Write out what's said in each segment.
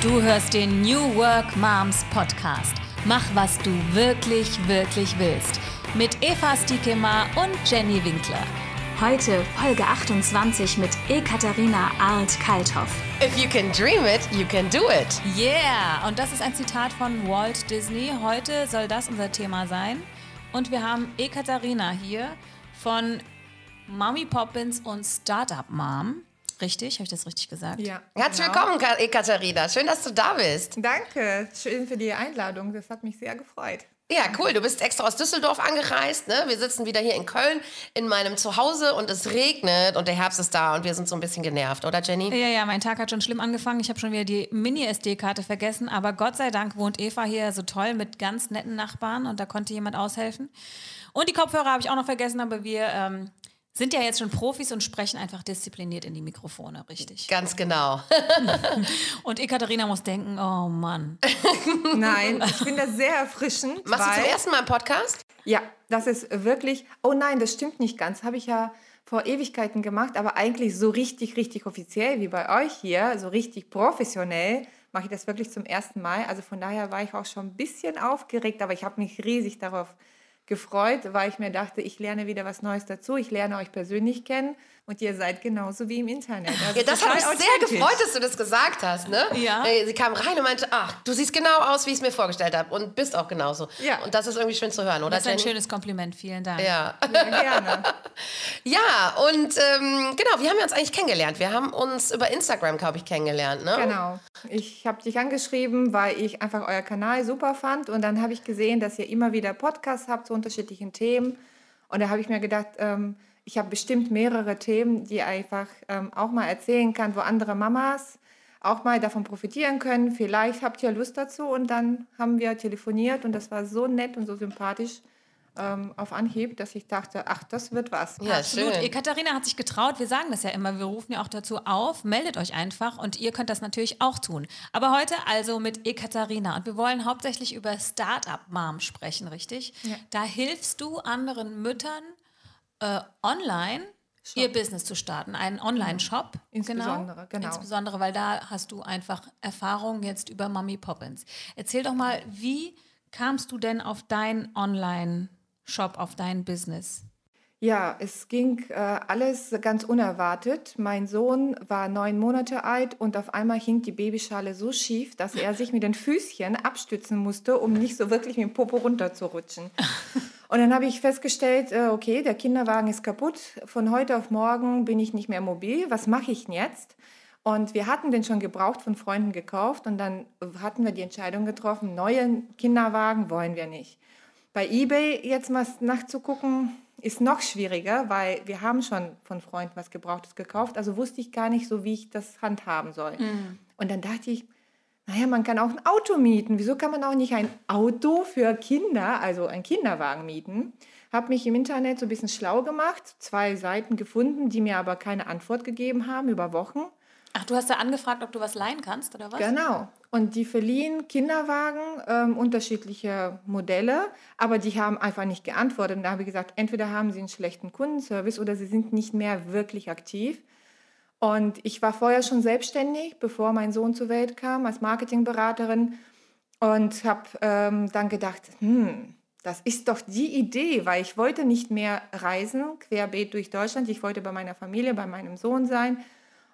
Du hörst den New Work Moms Podcast. Mach, was du wirklich, wirklich willst. Mit Eva Stiekema und Jenny Winkler. Heute Folge 28 mit Ekaterina Arndt-Kalthoff. If you can dream it, you can do it. Yeah! Und das ist ein Zitat von Walt Disney. Heute soll das unser Thema sein. Und wir haben Ekaterina hier von Mommy Poppins und Startup Mom. Richtig? Habe ich das richtig gesagt? Ja. Herzlich genau. willkommen, Ka- Ekaterina. Schön, dass du da bist. Danke, schön für die Einladung. Das hat mich sehr gefreut. Ja, cool. Du bist extra aus Düsseldorf angereist. Ne? Wir sitzen wieder hier in Köln in meinem Zuhause und es regnet und der Herbst ist da und wir sind so ein bisschen genervt, oder Jenny? Ja, ja, mein Tag hat schon schlimm angefangen. Ich habe schon wieder die Mini-SD-Karte vergessen. Aber Gott sei Dank wohnt Eva hier so toll mit ganz netten Nachbarn und da konnte jemand aushelfen. Und die Kopfhörer habe ich auch noch vergessen, aber wir ähm, sind ja jetzt schon Profis und sprechen einfach diszipliniert in die Mikrofone, richtig? Ganz genau. Und Ekaterina muss denken, oh Mann. Nein, ich finde das sehr erfrischend. Machst du zum ersten Mal einen Podcast? Ja, das ist wirklich. Oh nein, das stimmt nicht ganz. Habe ich ja vor Ewigkeiten gemacht, aber eigentlich so richtig, richtig offiziell wie bei euch hier, so richtig professionell mache ich das wirklich zum ersten Mal. Also von daher war ich auch schon ein bisschen aufgeregt, aber ich habe mich riesig darauf gefreut, weil ich mir dachte, ich lerne wieder was Neues dazu. Ich lerne euch persönlich kennen und ihr seid genauso wie im Internet. Also Ja, das hat mich sehr gefreut, dass du das gesagt hast. Ne? Ja. Äh, Sie kam rein und meinte, ach, du siehst genau aus, wie ich es mir vorgestellt habe und bist auch genauso. Ja. Und das ist irgendwie schön zu hören, oder Das ist ein Jenny? schönes Kompliment, vielen Dank. Ja. Ja, gerne. Ja, und ähm, genau, wie haben wir uns eigentlich kennengelernt? Wir haben uns über Instagram, glaube ich, kennengelernt, ne? Genau. Ich habe dich angeschrieben, weil ich einfach euer Kanal super fand und dann habe ich gesehen, dass ihr immer wieder Podcasts habt zu unterschiedlichen Themen und da habe ich mir gedacht, ähm, ich habe bestimmt mehrere Themen, die einfach ähm, auch mal erzählen kann, wo andere Mamas auch mal davon profitieren können. Vielleicht habt ihr Lust dazu und dann haben wir telefoniert und das war so nett und so sympathisch ähm, auf Anhieb, dass ich dachte, ach, das wird was. Ja, Absolut. schön. Ekaterina hat sich getraut. Wir sagen das ja immer. Wir rufen ja auch dazu auf. Meldet euch einfach und ihr könnt das natürlich auch tun. Aber heute also mit Ekaterina und wir wollen hauptsächlich über Startup Mom sprechen, richtig? Ja. Da hilfst du anderen Müttern äh, online ihr Business zu starten, einen Online-Shop. Insbesondere, genau. Insbesondere, weil da hast du einfach Erfahrung jetzt über Mommy Poppins. Erzähl doch mal, wie kamst du denn auf dein Online-Shop, auf dein Business? Ja, es ging äh, alles ganz unerwartet. Mein Sohn war neun Monate alt und auf einmal hing die Babyschale so schief, dass er sich mit den Füßchen abstützen musste, um nicht so wirklich mit dem Popo runterzurutschen. Und dann habe ich festgestellt, äh, okay, der Kinderwagen ist kaputt. Von heute auf morgen bin ich nicht mehr mobil. Was mache ich denn jetzt? Und wir hatten den schon gebraucht von Freunden gekauft und dann hatten wir die Entscheidung getroffen, neuen Kinderwagen wollen wir nicht. Bei eBay jetzt mal nachzugucken, ist noch schwieriger, weil wir haben schon von Freunden was Gebrauchtes gekauft. Also wusste ich gar nicht so, wie ich das handhaben soll. Und dann dachte ich, naja, man kann auch ein Auto mieten. Wieso kann man auch nicht ein Auto für Kinder, also einen Kinderwagen mieten? Habe mich im Internet so ein bisschen schlau gemacht, zwei Seiten gefunden, die mir aber keine Antwort gegeben haben über Wochen. Ach, du hast da angefragt, ob du was leihen kannst, oder was? Genau. Und die verliehen Kinderwagen, ähm, unterschiedliche Modelle, aber die haben einfach nicht geantwortet. Und da habe ich gesagt, entweder haben sie einen schlechten Kundenservice oder sie sind nicht mehr wirklich aktiv. Und ich war vorher schon selbstständig, bevor mein Sohn zur Welt kam, als Marketingberaterin und habe ähm, dann gedacht, hm, das ist doch die Idee, weil ich wollte nicht mehr reisen, querbeet durch Deutschland. Ich wollte bei meiner Familie, bei meinem Sohn sein.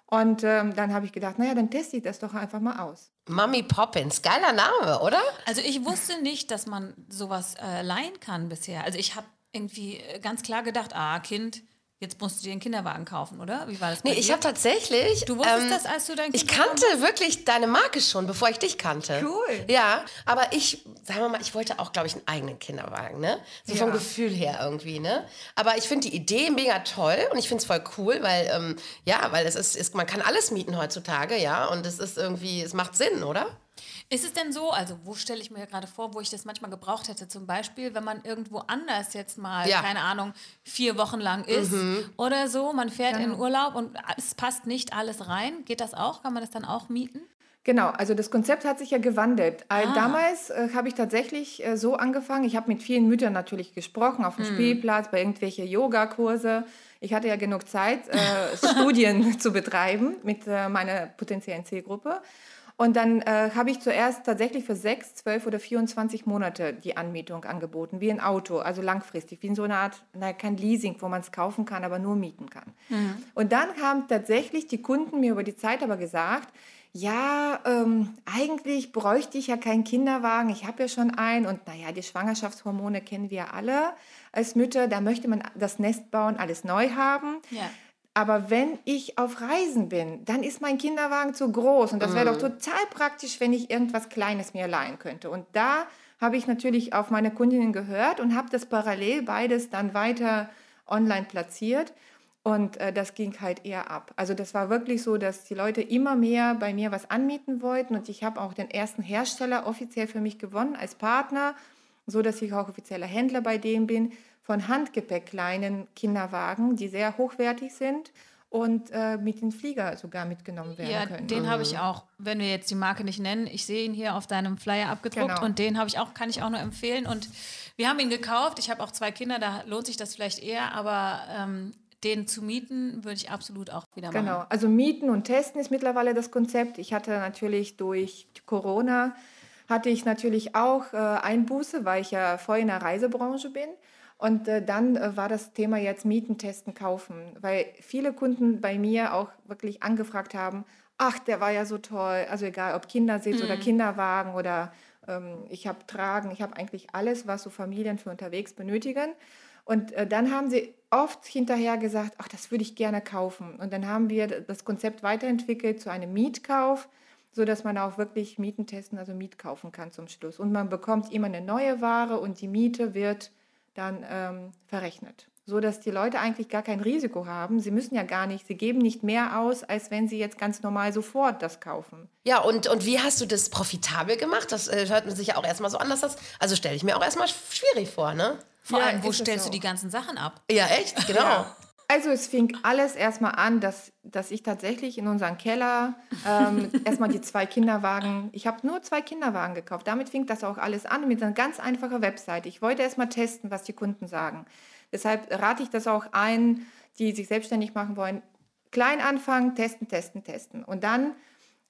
Und ähm, dann habe ich gedacht, naja, dann teste ich das doch einfach mal aus. Mummy Poppins, geiler Name, oder? Also ich wusste nicht, dass man sowas äh, leihen kann bisher. Also ich habe irgendwie äh, ganz klar gedacht, ah, Kind, jetzt musst du dir einen Kinderwagen kaufen, oder? Wie war das bei Nee, ich dir? habe tatsächlich. ähm, Du wusstest das, als du dein Ich Kinderwagen kannte wirklich deine Marke schon, bevor ich dich kannte. Cool. Ja, aber ich, sagen wir mal, ich wollte auch, glaube ich, einen eigenen Kinderwagen, ne? So vom Ja. Gefühl her irgendwie, ne? Aber ich finde die Idee mega toll und ich finde es voll cool, weil, ähm, ja, weil es ist, ist, man kann alles mieten heutzutage, ja, und es ist irgendwie, es macht Sinn, oder? Ist es denn so, also wo stelle ich mir gerade vor, wo ich das manchmal gebraucht hätte, zum Beispiel, wenn man irgendwo anders jetzt mal, Ja. keine Ahnung, vier Wochen lang ist oder so, man fährt in Genau. Urlaub und es passt nicht alles rein, geht das auch? Kann man das dann auch mieten? Genau, also das Konzept hat sich ja gewandelt. Ah. Äh, Damals äh, habe ich tatsächlich äh, so angefangen. Ich habe mit vielen Müttern natürlich gesprochen, auf dem Spielplatz, bei irgendwelche Yogakurse. Ich hatte ja genug Zeit, äh, Studien zu betreiben mit äh, meiner potenziellen Zielgruppe. Und dann äh, habe ich zuerst tatsächlich für sechs, zwölf oder 24 Monate die Anmietung angeboten, wie ein Auto, also langfristig, wie in so einer Art, naja, kein Leasing, wo man es kaufen kann, aber nur mieten kann. Mhm. Und dann haben tatsächlich die Kunden mir über die Zeit aber gesagt, ja, ähm, eigentlich bräuchte ich ja keinen Kinderwagen, ich habe ja schon einen und naja, die Schwangerschaftshormone kennen wir alle als Mütter, da möchte man das Nest bauen, alles neu haben. Ja. Aber wenn ich auf Reisen bin, dann ist mein Kinderwagen zu groß und das wäre mhm. doch total praktisch, wenn ich irgendwas Kleines mir leihen könnte. Und da habe ich natürlich auf meine Kundinnen gehört und habe das parallel beides dann weiter online platziert. Und äh, das ging halt eher ab. Also das war wirklich so, dass die Leute immer mehr bei mir was anmieten wollten. Und ich habe auch den ersten Hersteller offiziell für mich gewonnen als Partner, so dass ich auch offizieller Händler bei denen bin, von Handgepäck kleinen Kinderwagen, die sehr hochwertig sind und äh, mit den Flieger sogar mitgenommen werden ja, können. Den habe ich mhm. auch, wenn wir jetzt die Marke nicht nennen, ich sehe ihn hier auf deinem Flyer abgedruckt genau. und den habe ich auch, kann ich auch nur empfehlen. Und wir haben ihn gekauft. Ich habe auch zwei Kinder, da lohnt sich das vielleicht eher, aber ähm, den zu mieten, würde ich absolut auch wieder machen. Genau, also mieten und testen ist mittlerweile das Konzept. Ich hatte natürlich durch Corona, hatte ich natürlich auch äh, Einbuße, weil ich ja vorher in der Reisebranche bin. Und äh, dann äh, war das Thema jetzt Mieten, Testen, Kaufen, weil viele Kunden bei mir auch wirklich angefragt haben, ach, der war ja so toll, also egal ob Kindersitz mhm. oder Kinderwagen oder ähm, ich habe Tragen, ich habe eigentlich alles, was so Familien für unterwegs benötigen. Und äh, dann haben sie oft hinterher gesagt, ach, das würde ich gerne kaufen. Und dann haben wir das Konzept weiterentwickelt zu einem Mietkauf, sodass man auch wirklich Mieten testen, also Miet kaufen kann zum Schluss. Und man bekommt immer eine neue Ware und die Miete wird dann ähm, verrechnet. So dass die Leute eigentlich gar kein Risiko haben. Sie müssen ja gar nicht, sie geben nicht mehr aus, als wenn sie jetzt ganz normal sofort das kaufen. Ja, und, und wie hast du das profitabel gemacht? Das äh, hört man sich ja auch erstmal so an, dass das, also stelle ich mir auch erstmal schwierig vor, ne? Vor ja, allem, wo stellst du die ganzen Sachen ab? Ja, echt? Genau. Ja. Also es fing alles erstmal an, dass, dass ich tatsächlich in unseren Keller ähm, erstmal die zwei Kinderwagen, ich habe nur zwei Kinderwagen gekauft. Damit fing das auch alles an mit einer ganz einfachen Website. Ich wollte erstmal testen, was die Kunden sagen. Deshalb rate ich das auch ein, die sich selbstständig machen wollen. Klein anfangen, testen, testen, testen. Und dann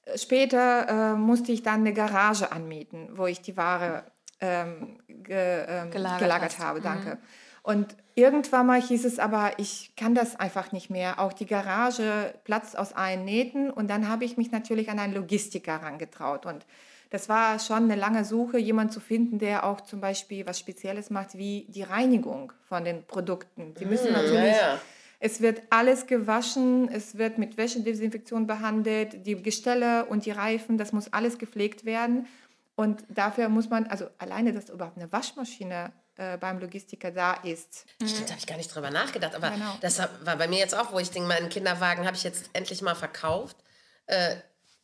äh, später äh, musste ich dann eine Garage anmieten, wo ich die Ware ähm, ge, ähm, gelagert, gelagert habe. Danke. Mhm. Und irgendwann mal hieß es aber, ich kann das einfach nicht mehr. Auch die Garage platzt aus allen Nähten. Und dann habe ich mich natürlich an einen Logistiker herangetraut. Und das war schon eine lange Suche, jemanden zu finden, der auch zum Beispiel was Spezielles macht, wie die Reinigung von den Produkten. Die müssen mm, natürlich. Ja. Es wird alles gewaschen, es wird mit Wäschedesinfektion behandelt, die Gestelle und die Reifen, das muss alles gepflegt werden. Und dafür muss man, also alleine, dass überhaupt eine Waschmaschine äh, beim Logistiker da ist. Stimmt, habe ich gar nicht drüber nachgedacht. Aber genau. das war bei mir jetzt auch, wo ich denke, meinen Kinderwagen habe ich jetzt endlich mal verkauft. Äh,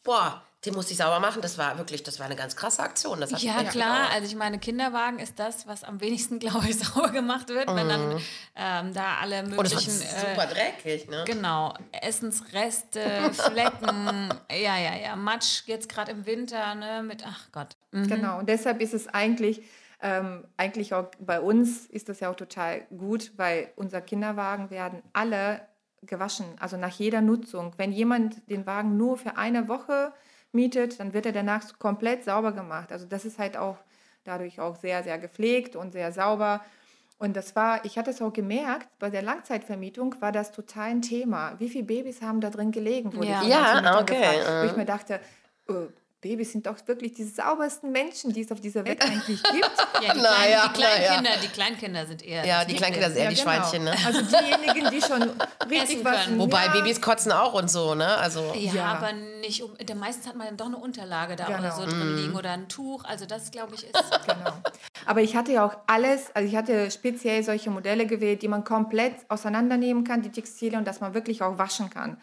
boah, den musste ich sauber machen. Das war wirklich, das war eine ganz krasse Aktion. Das ja, klar. Gedauert. Also ich meine, Kinderwagen ist das, was am wenigsten, glaube ich, sauber gemacht wird, mhm. wenn dann mhm. ähm, da alle möglichen... Und das ist super dreckig, ne? Genau. Essensreste, Flecken, ja, ja, ja. Matsch jetzt gerade im Winter, ne, mit, ach Gott. Mhm. Genau, und deshalb ist es eigentlich... Ähm, eigentlich auch bei uns ist das ja auch total gut, weil unsere Kinderwagen werden alle gewaschen, also nach jeder Nutzung. Wenn jemand den Wagen nur für eine Woche mietet, dann wird er danach komplett sauber gemacht. Also das ist halt auch dadurch auch sehr, sehr gepflegt und sehr sauber. Und das war, ich hatte es auch gemerkt, bei der Langzeitvermietung war das total ein Thema. Wie viele Babys haben da drin gelegen? Wurde ja, ja okay. Gefragt, wo ich mir dachte, oh, Babys sind doch wirklich die saubersten Menschen, die es auf dieser Welt eigentlich gibt. Ja, die, naja, die, Kleinkinder, naja. die Kleinkinder sind eher. Ja, die Kleinkinder sind eher die genau. Schweinchen. Ne? Also diejenigen, die schon richtig was. Wobei ja. Babys kotzen auch und so, ne? Also, ja, ja. aber nicht um. Meistens hat man dann doch eine Unterlage da genau. oder so drin liegen oder ein Tuch. Also, das glaube ich ist. Genau. Aber ich hatte ja auch alles, also ich hatte speziell solche Modelle gewählt, die man komplett auseinandernehmen kann, die Textilien, und dass man wirklich auch waschen kann.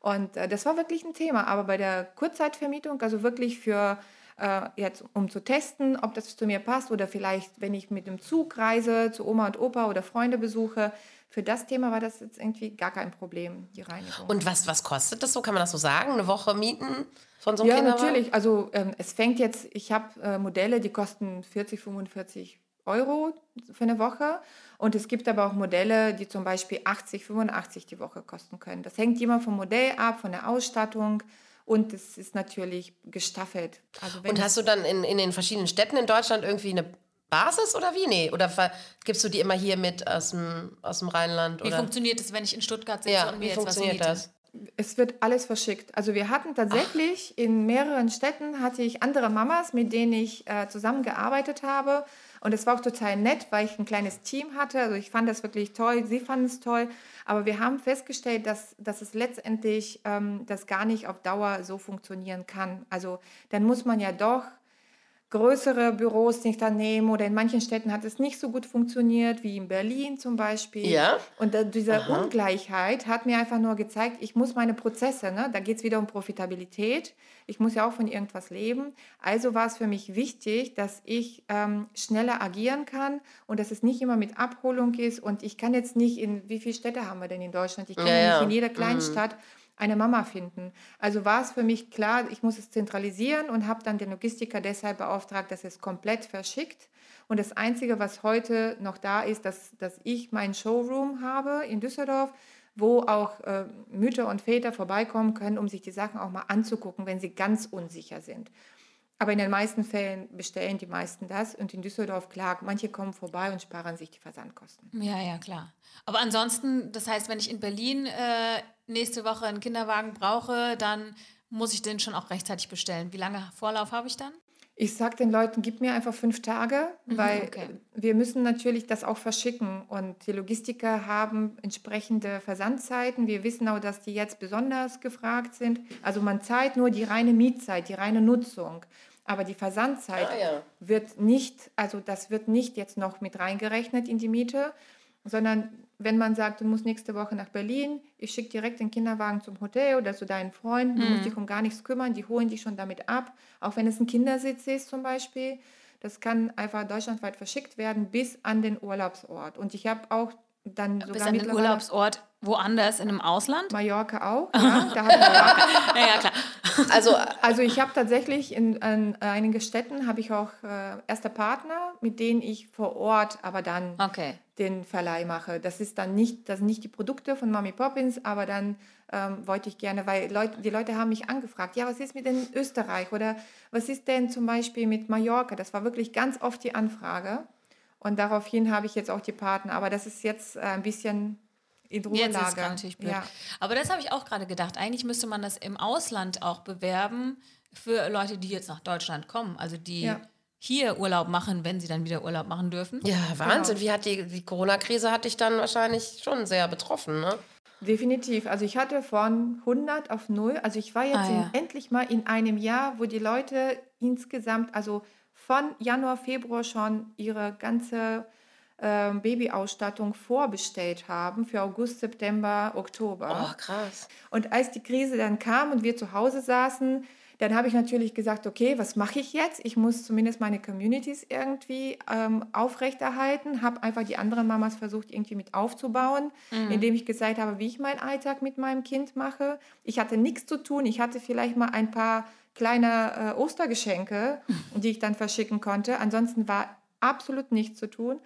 Und äh, das war wirklich ein Thema. Aber bei der Kurzzeitvermietung, also wirklich für äh, jetzt, um zu testen, ob das zu mir passt oder vielleicht, wenn ich mit dem Zug reise, zu Oma und Opa oder Freunde besuche, für das Thema war das jetzt irgendwie gar kein Problem, die Reinigung. Und was, was kostet das so? Kann man das so sagen? Eine Woche mieten von so einem Ja, Kinderwagen? natürlich. Also ähm, es fängt jetzt, ich habe äh, Modelle, die kosten 40, 45 Euro für eine Woche. Und es gibt aber auch Modelle, die zum Beispiel 80, 85 die Woche kosten können. Das hängt immer vom Modell ab, von der Ausstattung Und es ist natürlich gestaffelt. Also und hast du dann in, in den verschiedenen Städten in Deutschland irgendwie eine Basis oder wie? Nee. Oder gibst du die immer hier mit aus dem, aus dem Rheinland? Wie oder? funktioniert das, wenn ich in Stuttgart sitze ja, und mir wie jetzt funktioniert was das? Es wird alles verschickt. Also wir hatten tatsächlich Ach. in mehreren Städten hatte ich andere Mamas, mit denen ich äh, zusammengearbeitet habe. Und es war auch total nett, weil ich ein kleines Team hatte. Also ich fand das wirklich toll, sie fanden es toll. Aber wir haben festgestellt, dass, dass es letztendlich ähm, das gar nicht auf Dauer so funktionieren kann. Also dann muss man ja doch größere Büros nicht nehmen oder in manchen Städten hat es nicht so gut funktioniert wie in Berlin zum Beispiel. Ja. Und äh, diese Aha. Ungleichheit hat mir einfach nur gezeigt, ich muss meine Prozesse, ne, da geht es wieder um Profitabilität, ich muss ja auch von irgendwas leben. Also war es für mich wichtig, dass ich ähm, schneller agieren kann und dass es nicht immer mit Abholung ist und ich kann jetzt nicht in, wie viele Städte haben wir denn in Deutschland? Ich kann ja, ja. nicht in jeder Kleinstadt mhm eine Mama finden. Also war es für mich klar, ich muss es zentralisieren und habe dann den Logistiker deshalb beauftragt, dass es komplett verschickt. Und das Einzige, was heute noch da ist, dass, dass ich meinen Showroom habe in Düsseldorf, wo auch äh, Mütter und Väter vorbeikommen können, um sich die Sachen auch mal anzugucken, wenn sie ganz unsicher sind. Aber in den meisten Fällen bestellen die meisten das. Und in Düsseldorf, klar, manche kommen vorbei und sparen sich die Versandkosten. Ja, ja, klar. Aber ansonsten, das heißt, wenn ich in Berlin äh, nächste Woche einen Kinderwagen brauche, dann muss ich den schon auch rechtzeitig bestellen. Wie lange Vorlauf habe ich dann? Ich sage den Leuten, gib mir einfach fünf Tage, mhm, weil okay. wir müssen natürlich das auch verschicken. Und die Logistiker haben entsprechende Versandzeiten. Wir wissen auch, dass die jetzt besonders gefragt sind. Also man zahlt nur die reine Mietzeit, die reine Nutzung. Aber die Versandzeit ah, ja. wird nicht, also das wird nicht jetzt noch mit reingerechnet in die Miete, sondern wenn man sagt, du musst nächste Woche nach Berlin, ich schicke direkt den Kinderwagen zum Hotel oder zu deinen Freunden, du musst mhm. dich um gar nichts kümmern, die holen dich schon damit ab, auch wenn es ein Kindersitz ist zum Beispiel. Das kann einfach deutschlandweit verschickt werden bis an den Urlaubsort. Und ich habe auch dann sogar Bis an den Urlaubsort woanders in einem Ausland? Mallorca auch, ja. Da ja, ja, klar. Also, also ich habe tatsächlich in, in einigen Städten habe ich auch äh, erste Partner, mit denen ich vor Ort aber dann okay. den Verleih mache. Das ist dann nicht, das sind nicht die Produkte von Mami Poppins, aber dann ähm, wollte ich gerne, weil Leute, die Leute haben mich angefragt, ja, was ist mit in Österreich oder was ist denn zum Beispiel mit Mallorca? Das war wirklich ganz oft die Anfrage. Und daraufhin habe ich jetzt auch die Partner. Aber das ist jetzt äh, ein bisschen in Ruhelage. Jetzt ist es natürlich blöd. Ja. Aber das habe ich auch gerade gedacht. Eigentlich müsste man das im Ausland auch bewerben für Leute, die jetzt nach Deutschland kommen. Also die ja. hier Urlaub machen, wenn sie dann wieder Urlaub machen dürfen. Ja, Wahnsinn. Genau. Wie hat die, die Corona-Krise hat dich dann wahrscheinlich schon sehr betroffen, ne? Definitiv. Also ich hatte von 100 auf 0. Also ich war jetzt ah, ja. in, endlich mal in einem Jahr, wo die Leute insgesamt, also von Januar, Februar schon ihre ganze äh, Babyausstattung vorbestellt haben für August, September, Oktober. Oh, krass. Und als die Krise dann kam und wir zu Hause saßen, dann habe ich natürlich gesagt, okay, was mache ich jetzt? Ich muss zumindest meine Communities irgendwie ähm, aufrechterhalten, habe einfach die anderen Mamas versucht, irgendwie mit aufzubauen, mhm. indem ich gesagt habe, wie ich meinen Alltag mit meinem Kind mache. Ich hatte nichts zu tun, ich hatte vielleicht mal ein paar kleine äh, Ostergeschenke, die ich dann verschicken konnte. Ansonsten war absolut nichts zu tun.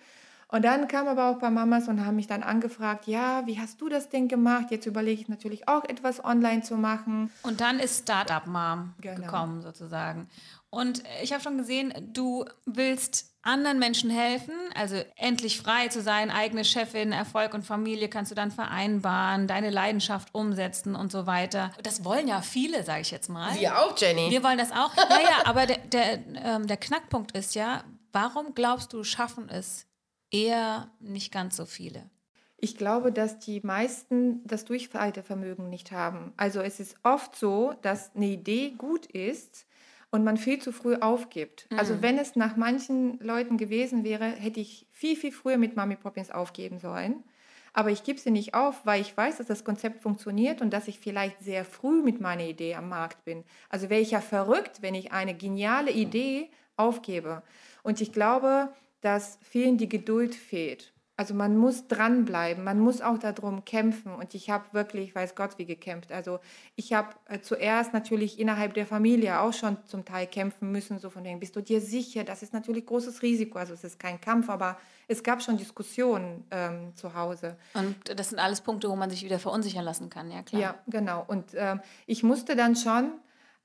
Und dann kam aber auch ein paar Mamas und haben mich dann angefragt, ja, wie hast du das denn gemacht? Jetzt überlege ich natürlich auch etwas online zu machen. Und dann ist Startup Mom genau. gekommen sozusagen. Und ich habe schon gesehen, du willst anderen Menschen helfen, also endlich frei zu sein, eigene Chefin, Erfolg und Familie kannst du dann vereinbaren, deine Leidenschaft umsetzen und so weiter. Das wollen ja viele, sage ich jetzt mal. Wir auch, Jenny. Wir wollen das auch. Naja, aber der, der, ähm, der Knackpunkt ist ja, warum glaubst du, schaffen es eher nicht ganz so viele? Ich glaube, dass die meisten das Durchhaltevermögen nicht haben. Also es ist oft so, dass eine Idee gut ist, und man viel zu früh aufgibt. Also mhm. Also wenn es nach manchen Leuten gewesen wäre, hätte ich viel, viel früher mit Mami Poppins aufgeben sollen. Aber ich gebe sie nicht auf, weil ich weiß, dass das Konzept funktioniert und dass ich vielleicht sehr früh mit meiner Idee am Markt bin. Also wäre ich ja verrückt, wenn ich eine geniale Idee aufgebe. Und ich glaube, dass vielen die Geduld fehlt. Also man muss dranbleiben, man muss auch darum kämpfen. Und ich habe wirklich, weiß Gott, wie gekämpft. Also ich habe äh, zuerst natürlich innerhalb der Familie auch schon zum Teil kämpfen müssen, so von wegen, bist du dir sicher? Das ist natürlich großes Risiko. Also es ist kein Kampf, aber es gab schon Diskussionen ähm, zu Hause. Und das sind alles Punkte, wo man sich wieder verunsichern lassen kann, ja klar. Ja, genau. Und ähm, ich musste dann schon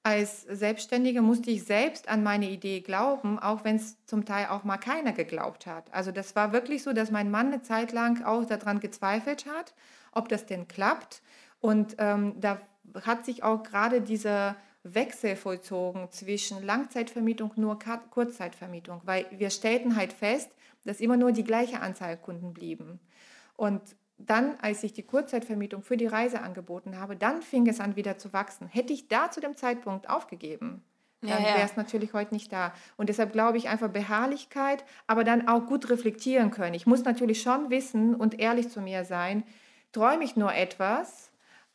als Selbstständige musste ich selbst an meine Idee glauben, auch wenn es zum Teil auch mal keiner geglaubt hat. Also das war wirklich so, dass mein Mann eine Zeit lang auch daran gezweifelt hat, ob das denn klappt. Und ähm, da hat sich auch gerade dieser Wechsel vollzogen zwischen Langzeitvermietung nur Kurzzeitvermietung, weil wir stellten halt fest, dass immer nur die gleiche Anzahl Kunden blieben. Und dann, als ich die Kurzzeitvermietung für die Reise angeboten habe, dann fing es an wieder zu wachsen. Hätte ich da zu dem Zeitpunkt aufgegeben, dann wäre es natürlich heute nicht da. Und deshalb glaube ich einfach Beharrlichkeit, aber dann auch gut reflektieren können. Ich muss natürlich schon wissen und ehrlich zu mir sein, träume ich nur etwas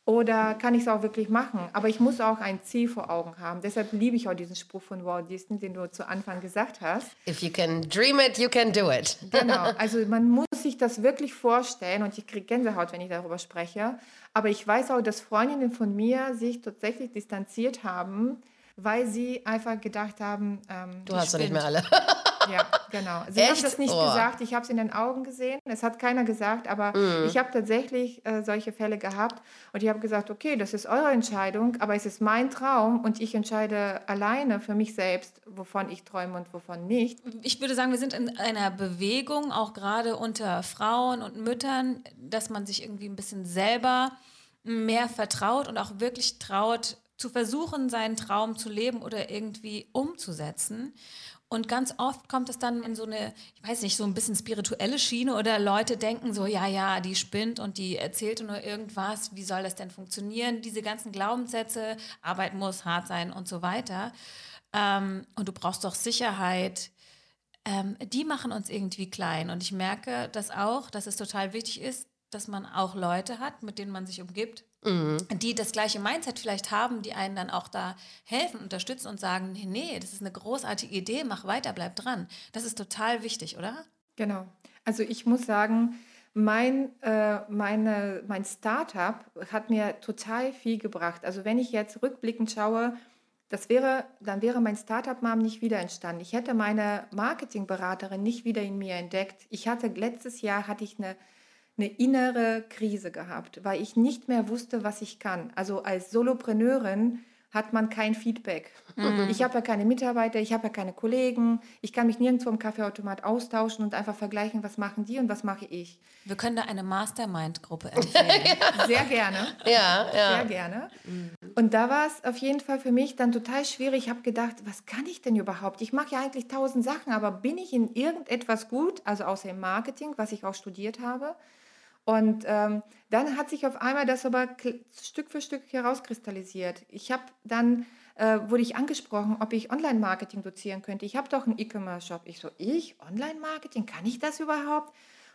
oder kann ich es auch wirklich machen? Aber ich muss auch ein Ziel vor Augen haben. Deshalb liebe ich auch diesen Spruch von Walt Disney, den du zu Anfang gesagt hast. If you can dream it, you can do it. Genau. Also man muss sich das wirklich vorstellen und ich kriege Gänsehaut, wenn ich darüber spreche. Aber ich weiß auch, dass Freundinnen von mir sich tatsächlich distanziert haben, weil sie einfach gedacht haben, ähm, du hast doch nicht mehr alle. Ja, genau. Sie haben das nicht oh. gesagt, ich habe es in den Augen gesehen. Es hat keiner gesagt, aber mm. ich habe tatsächlich äh, solche Fälle gehabt und ich habe gesagt, okay, das ist eure Entscheidung, aber es ist mein Traum und ich entscheide alleine für mich selbst, wovon ich träume und wovon nicht. Ich würde sagen, wir sind in einer Bewegung, auch gerade unter Frauen und Müttern, dass man sich irgendwie ein bisschen selber mehr vertraut und auch wirklich traut, zu versuchen, seinen Traum zu leben oder irgendwie umzusetzen. Und ganz oft kommt es dann in so eine, ich weiß nicht, so ein bisschen spirituelle Schiene oder Leute denken so, ja, ja, die spinnt und die erzählt nur irgendwas, wie soll das denn funktionieren? Diese ganzen Glaubenssätze, Arbeit muss hart sein und so weiter. Ähm, und du brauchst doch Sicherheit. Ähm, die machen uns irgendwie klein. Und ich merke das auch, dass es total wichtig ist, dass man auch Leute hat, mit denen man sich umgibt, mhm. die das gleiche Mindset vielleicht haben, die einen dann auch da helfen, unterstützen und sagen, nee, nee, das ist eine großartige Idee, mach weiter, bleib dran. Das ist total wichtig, oder? Genau. Also ich muss sagen, mein, äh, meine, mein Startup hat mir total viel gebracht. Also wenn ich jetzt rückblickend schaue, das wäre, dann wäre mein Startup-Mom nicht wieder entstanden. Ich hätte meine Marketingberaterin nicht wieder in mir entdeckt. Ich hatte letztes Jahr hatte ich eine eine innere Krise gehabt, weil ich nicht mehr wusste, was ich kann. Also als Solopreneurin hat man kein Feedback. Mhm. Ich habe ja keine Mitarbeiter, ich habe ja keine Kollegen, ich kann mich nirgendwo im Kaffeeautomat austauschen und einfach vergleichen, was machen die und was mache ich. Wir können da eine Mastermind-Gruppe empfehlen. ja. Sehr gerne. Ja, ja. Sehr gerne. Mhm. Und da war es auf jeden Fall für mich dann total schwierig. Ich habe gedacht, was kann ich denn überhaupt? Ich mache ja eigentlich tausend Sachen, aber bin ich in irgendetwas gut, also außer im Marketing, was ich auch studiert habe? Und ähm, dann hat sich auf einmal das aber Stück für Stück herauskristallisiert. Ich habe dann, äh, wurde ich angesprochen, ob ich Online-Marketing dozieren könnte. Ich habe doch einen E-Commerce-Shop. Ich so, ich? Online-Marketing? Kann ich das überhaupt?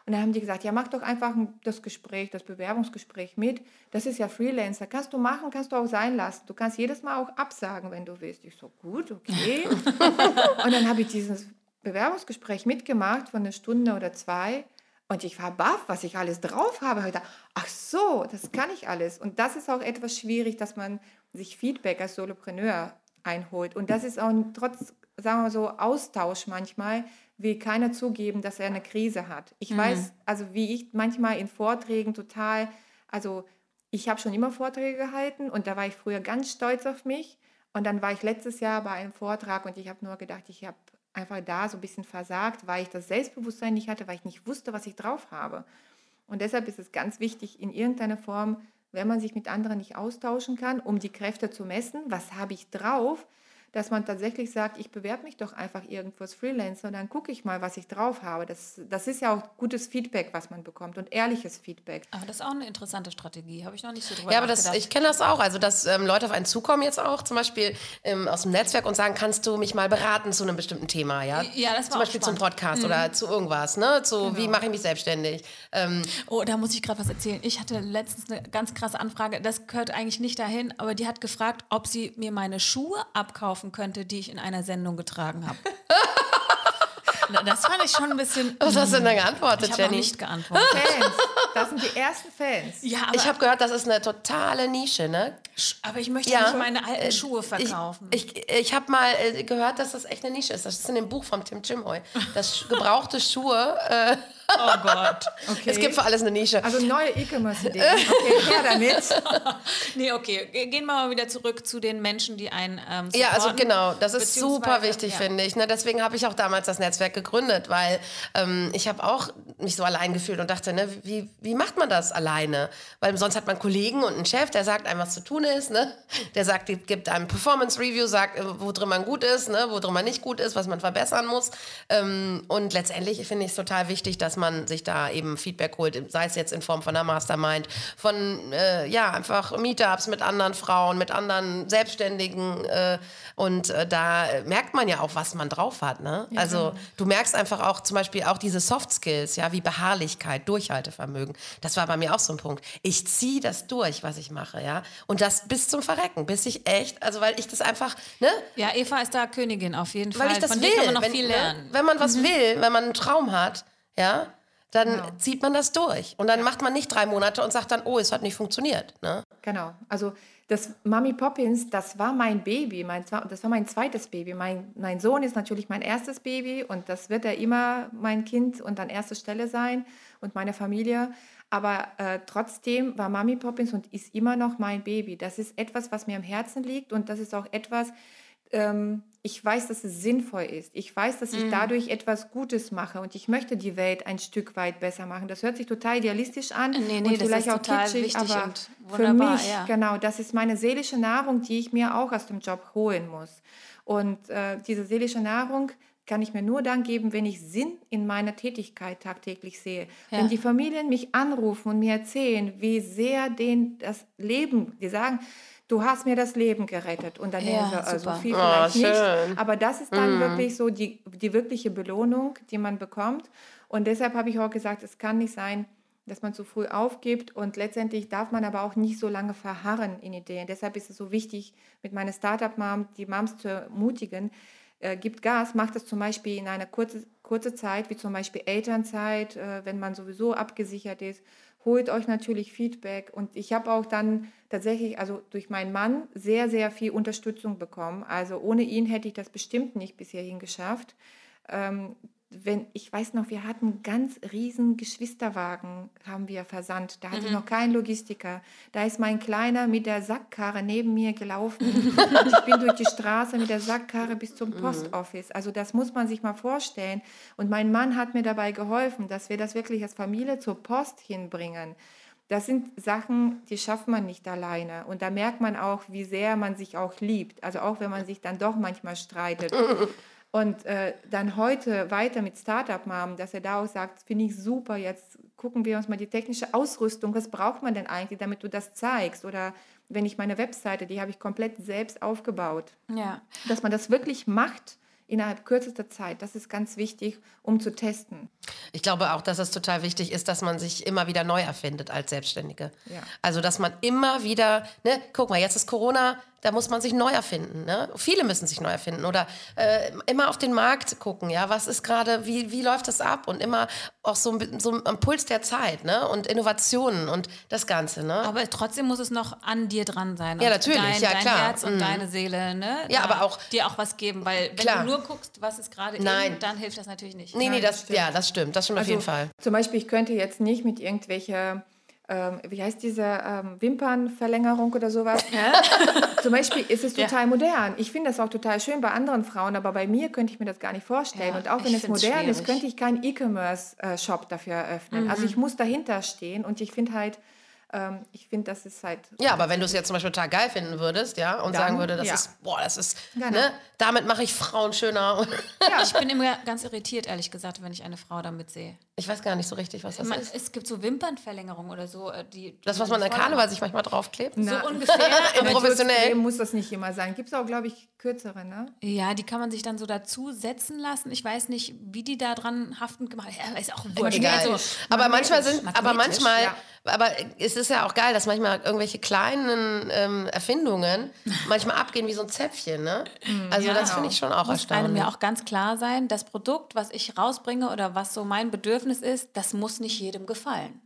Und dann haben die gesagt, ja, mach doch einfach das Gespräch, das Bewerbungsgespräch mit. Das ist ja Freelancer. Kannst du machen, kannst du auch sein lassen. Du kannst jedes Mal auch absagen, wenn du willst. Ich so, gut, okay. und dann habe ich dieses Bewerbungsgespräch mitgemacht von einer Stunde oder zwei. Und ich war baff, was ich alles drauf habe. Dachte, ach so, das kann ich alles. Und das ist auch etwas schwierig, dass man sich Feedback als Solopreneur einholt. Und das ist auch trotz, sagen wir so, Austausch manchmal, will keiner zugeben, dass er eine Krise hat. Ich mhm. weiß, also wie ich manchmal in Vorträgen total, also ich habe schon immer Vorträge gehalten und da war ich früher ganz stolz auf mich. Und dann war ich letztes Jahr bei einem Vortrag und ich habe nur gedacht, ich habe einfach da so ein bisschen versagt, weil ich das Selbstbewusstsein nicht hatte, weil ich nicht wusste, was ich drauf habe. Und deshalb ist es ganz wichtig, in irgendeiner Form, wenn man sich mit anderen nicht austauschen kann, um die Kräfte zu messen, was habe ich drauf, dass man tatsächlich sagt, ich bewerbe mich doch einfach irgendwo als Freelancer und dann gucke ich mal, was ich drauf habe. Das, das ist ja auch gutes Feedback, was man bekommt und ehrliches Feedback. Aber das ist auch eine interessante Strategie, habe ich noch nicht so drüber Ja, aber das, ich kenne das auch, also dass ähm, Leute auf einen zukommen jetzt auch, zum Beispiel ähm, aus dem Netzwerk und sagen, kannst du mich mal beraten zu einem bestimmten Thema, ja? Ja, das war Zum Beispiel zum Podcast mhm. oder zu irgendwas, ne? Zu genau. wie mache ich mich selbstständig. Ähm, oh, da muss ich gerade was erzählen. Ich hatte letztens eine ganz krasse Anfrage, das gehört eigentlich nicht dahin, aber die hat gefragt, ob sie mir meine Schuhe abkaufen kaufen könnte, die ich in einer Sendung getragen habe. Das fand ich schon ein bisschen. Was hast du denn da geantwortet, ich Jenny? Ich nicht geantwortet. Fans. Das sind die ersten Fans. Ja, ich habe gehört, das ist eine totale Nische, ne? Aber ich möchte ja. nicht meine alten äh, Schuhe verkaufen. Ich, ich, ich habe mal äh, gehört, dass das echt eine Nische ist. Das ist in dem Buch von Tim Jimhoy. Das gebrauchte Schuhe. Äh, Oh Gott. Okay. Es gibt für alles eine Nische. Also neue E-Commerce-Ideen. Okay, her damit. nee, okay. Gehen wir mal wieder zurück zu den Menschen, die einen ähm, Ja, also genau. Das ist super wichtig, ja. finde ich. Ne? Deswegen habe ich auch damals das Netzwerk gegründet, weil ähm, ich habe auch mich so allein gefühlt und dachte, ne, wie, wie macht man das alleine? Weil sonst hat man Kollegen und einen Chef, der sagt einem, was zu tun ist. Ne? Der sagt, gibt einem Performance-Review, sagt, äh, wo drin man gut ist, ne? wo drin man nicht gut ist, was man verbessern muss. Ähm, und letztendlich finde ich es total wichtig, dass man sich da eben Feedback holt, sei es jetzt in Form von einer Mastermind, von äh, ja einfach Meetups mit anderen Frauen, mit anderen Selbstständigen äh, und äh, da merkt man ja auch, was man drauf hat. Ne? Ja, also genau. du merkst einfach auch zum Beispiel auch diese Soft Skills, ja, wie Beharrlichkeit, Durchhaltevermögen. Das war bei mir auch so ein Punkt. Ich ziehe das durch, was ich mache, ja, und das bis zum Verrecken, bis ich echt, also weil ich das einfach, ne? Ja, Eva ist da Königin auf jeden Fall. Weil ich das Von will. kann man noch wenn, viel lernen. Ne? Wenn man was mhm. will, wenn man einen Traum hat, ja, dann genau. zieht man das durch. Und dann macht man nicht drei Monate und sagt dann, oh, es hat nicht funktioniert. Ne? Genau. Also das Mami Poppins, das war mein Baby, mein, das war mein zweites Baby. Mein, mein Sohn ist natürlich mein erstes Baby und das wird er immer mein Kind und an erster Stelle sein und meine Familie. Aber äh, trotzdem war Mami Poppins und ist immer noch mein Baby. Das ist etwas, was mir am Herzen liegt und das ist auch etwas, ähm, ich weiß, dass es sinnvoll ist. Ich weiß, dass ich mhm. dadurch etwas Gutes mache und ich möchte die Welt ein Stück weit besser machen. Das hört sich total idealistisch an nee, nee, und vielleicht auch kitschig, aber für mich, ja. genau, das ist meine seelische Nahrung, die ich mir auch aus dem Job holen muss. Und äh, diese seelische Nahrung kann ich mir nur dann geben, wenn ich Sinn in meiner Tätigkeit tagtäglich sehe. Ja. Wenn die Familien mich anrufen und mir erzählen, wie sehr denen das Leben, die sagen, du hast mir das Leben gerettet. Und dann ja, denke ich, also viel oh, vielleicht oh, nicht. Aber das ist dann mm. wirklich so die, die wirkliche Belohnung, die man bekommt. Und deshalb habe ich auch gesagt, es kann nicht sein, dass man zu früh aufgibt und letztendlich darf man aber auch nicht so lange verharren in Ideen. Deshalb ist es so wichtig, mit meiner Startup-Mom die Moms zu ermutigen, äh, gibt Gas, macht das zum Beispiel in einer kurzen kurze Zeit, wie zum Beispiel Elternzeit, äh, wenn man sowieso abgesichert ist holt euch natürlich Feedback. Und ich habe auch dann tatsächlich, also durch meinen Mann, sehr, sehr viel Unterstützung bekommen. Also ohne ihn hätte ich das bestimmt nicht bis hierhin geschafft. Ähm, wenn, ich weiß noch, wir hatten ganz riesen Geschwisterwagen, haben wir versandt. Da hatte mhm. ich noch keinen Logistiker. Da ist mein Kleiner mit der Sackkarre neben mir gelaufen. und ich bin durch die Straße mit der Sackkarre bis zum mhm. Postoffice. Also das muss man sich mal vorstellen. Und mein Mann hat mir dabei geholfen, dass wir das wirklich als Familie zur Post hinbringen. Das sind Sachen, die schafft man nicht alleine. Und da merkt man auch, wie sehr man sich auch liebt. Also auch wenn man sich dann doch manchmal streitet. Und äh, dann heute weiter mit Startup Mom, dass er da auch sagt, finde ich super, jetzt gucken wir uns mal die technische Ausrüstung, was braucht man denn eigentlich, damit du das zeigst? Oder wenn ich meine Webseite, die habe ich komplett selbst aufgebaut. Ja. Dass man das wirklich macht innerhalb kürzester Zeit. Das ist ganz wichtig, um zu testen. Ich glaube auch, dass es total wichtig ist, dass man sich immer wieder neu erfindet als Selbstständige. Ja. Also, dass man immer wieder, ne, guck mal, jetzt ist Corona, da muss man sich neu erfinden. Ne? Viele müssen sich neu erfinden oder äh, immer auf den Markt gucken. Ja, was ist gerade, wie, wie läuft das ab? Und immer auch so, so am Puls der Zeit ne? und Innovationen und das Ganze. Ne? Aber trotzdem muss es noch an dir dran sein. Ja, natürlich, dein, ja dein klar. Herz und mhm. deine Seele. Ne? Ja, da aber auch dir auch was geben, weil wenn klar. du nur guckst, was ist gerade in, dann hilft das natürlich nicht. Nee, nee, das, das ja, das stimmt, das stimmt also, auf jeden Fall. Zum Beispiel, ich könnte jetzt nicht mit irgendwelcher ähm, wie heißt diese ähm, Wimpernverlängerung oder sowas. Zum Beispiel ist es total ja. modern. Ich finde das auch total schön bei anderen Frauen, aber bei mir könnte ich mir das gar nicht vorstellen. Ja, und auch wenn es modern schwierig. ist, könnte ich keinen E-Commerce-Shop äh, dafür eröffnen. Mhm. Also ich muss dahinter stehen und ich finde halt, ähm, ich finde, das ist halt. Ja, aber wenn du es jetzt zum Beispiel total geil finden würdest, ja, und Dann, sagen würdest, das ja. ist, boah, das ist, genau. ne, damit mache ich Frauen schöner. ja, ich bin immer ganz irritiert, ehrlich gesagt, wenn ich eine Frau damit sehe. Ich weiß gar nicht so richtig, was das Man, ist. Es gibt so Wimpernverlängerungen oder so. Äh, die, das, was man in der Karneval sich manchmal draufklebt? Na, so ungefähr. aber professionell. muss das nicht immer sein. Gibt es auch, glaube ich, kürzere, ne? Ja, die kann man sich dann so dazu setzen lassen. Ich weiß nicht, wie die da dran haftend gemacht. Ja, ist auch wurscht. Egal. So, aber manchmal sind, aber manchmal, ja. aber es ist ja auch geil, dass manchmal irgendwelche kleinen ähm, Erfindungen manchmal abgehen wie so ein Zäpfchen, ne? Mhm. Also ja, das finde ich schon auch muss erstaunlich. einem ja auch ganz klar sein, das Produkt, was ich rausbringe oder was so mein Bedürfnis ist, das muss nicht jedem gefallen.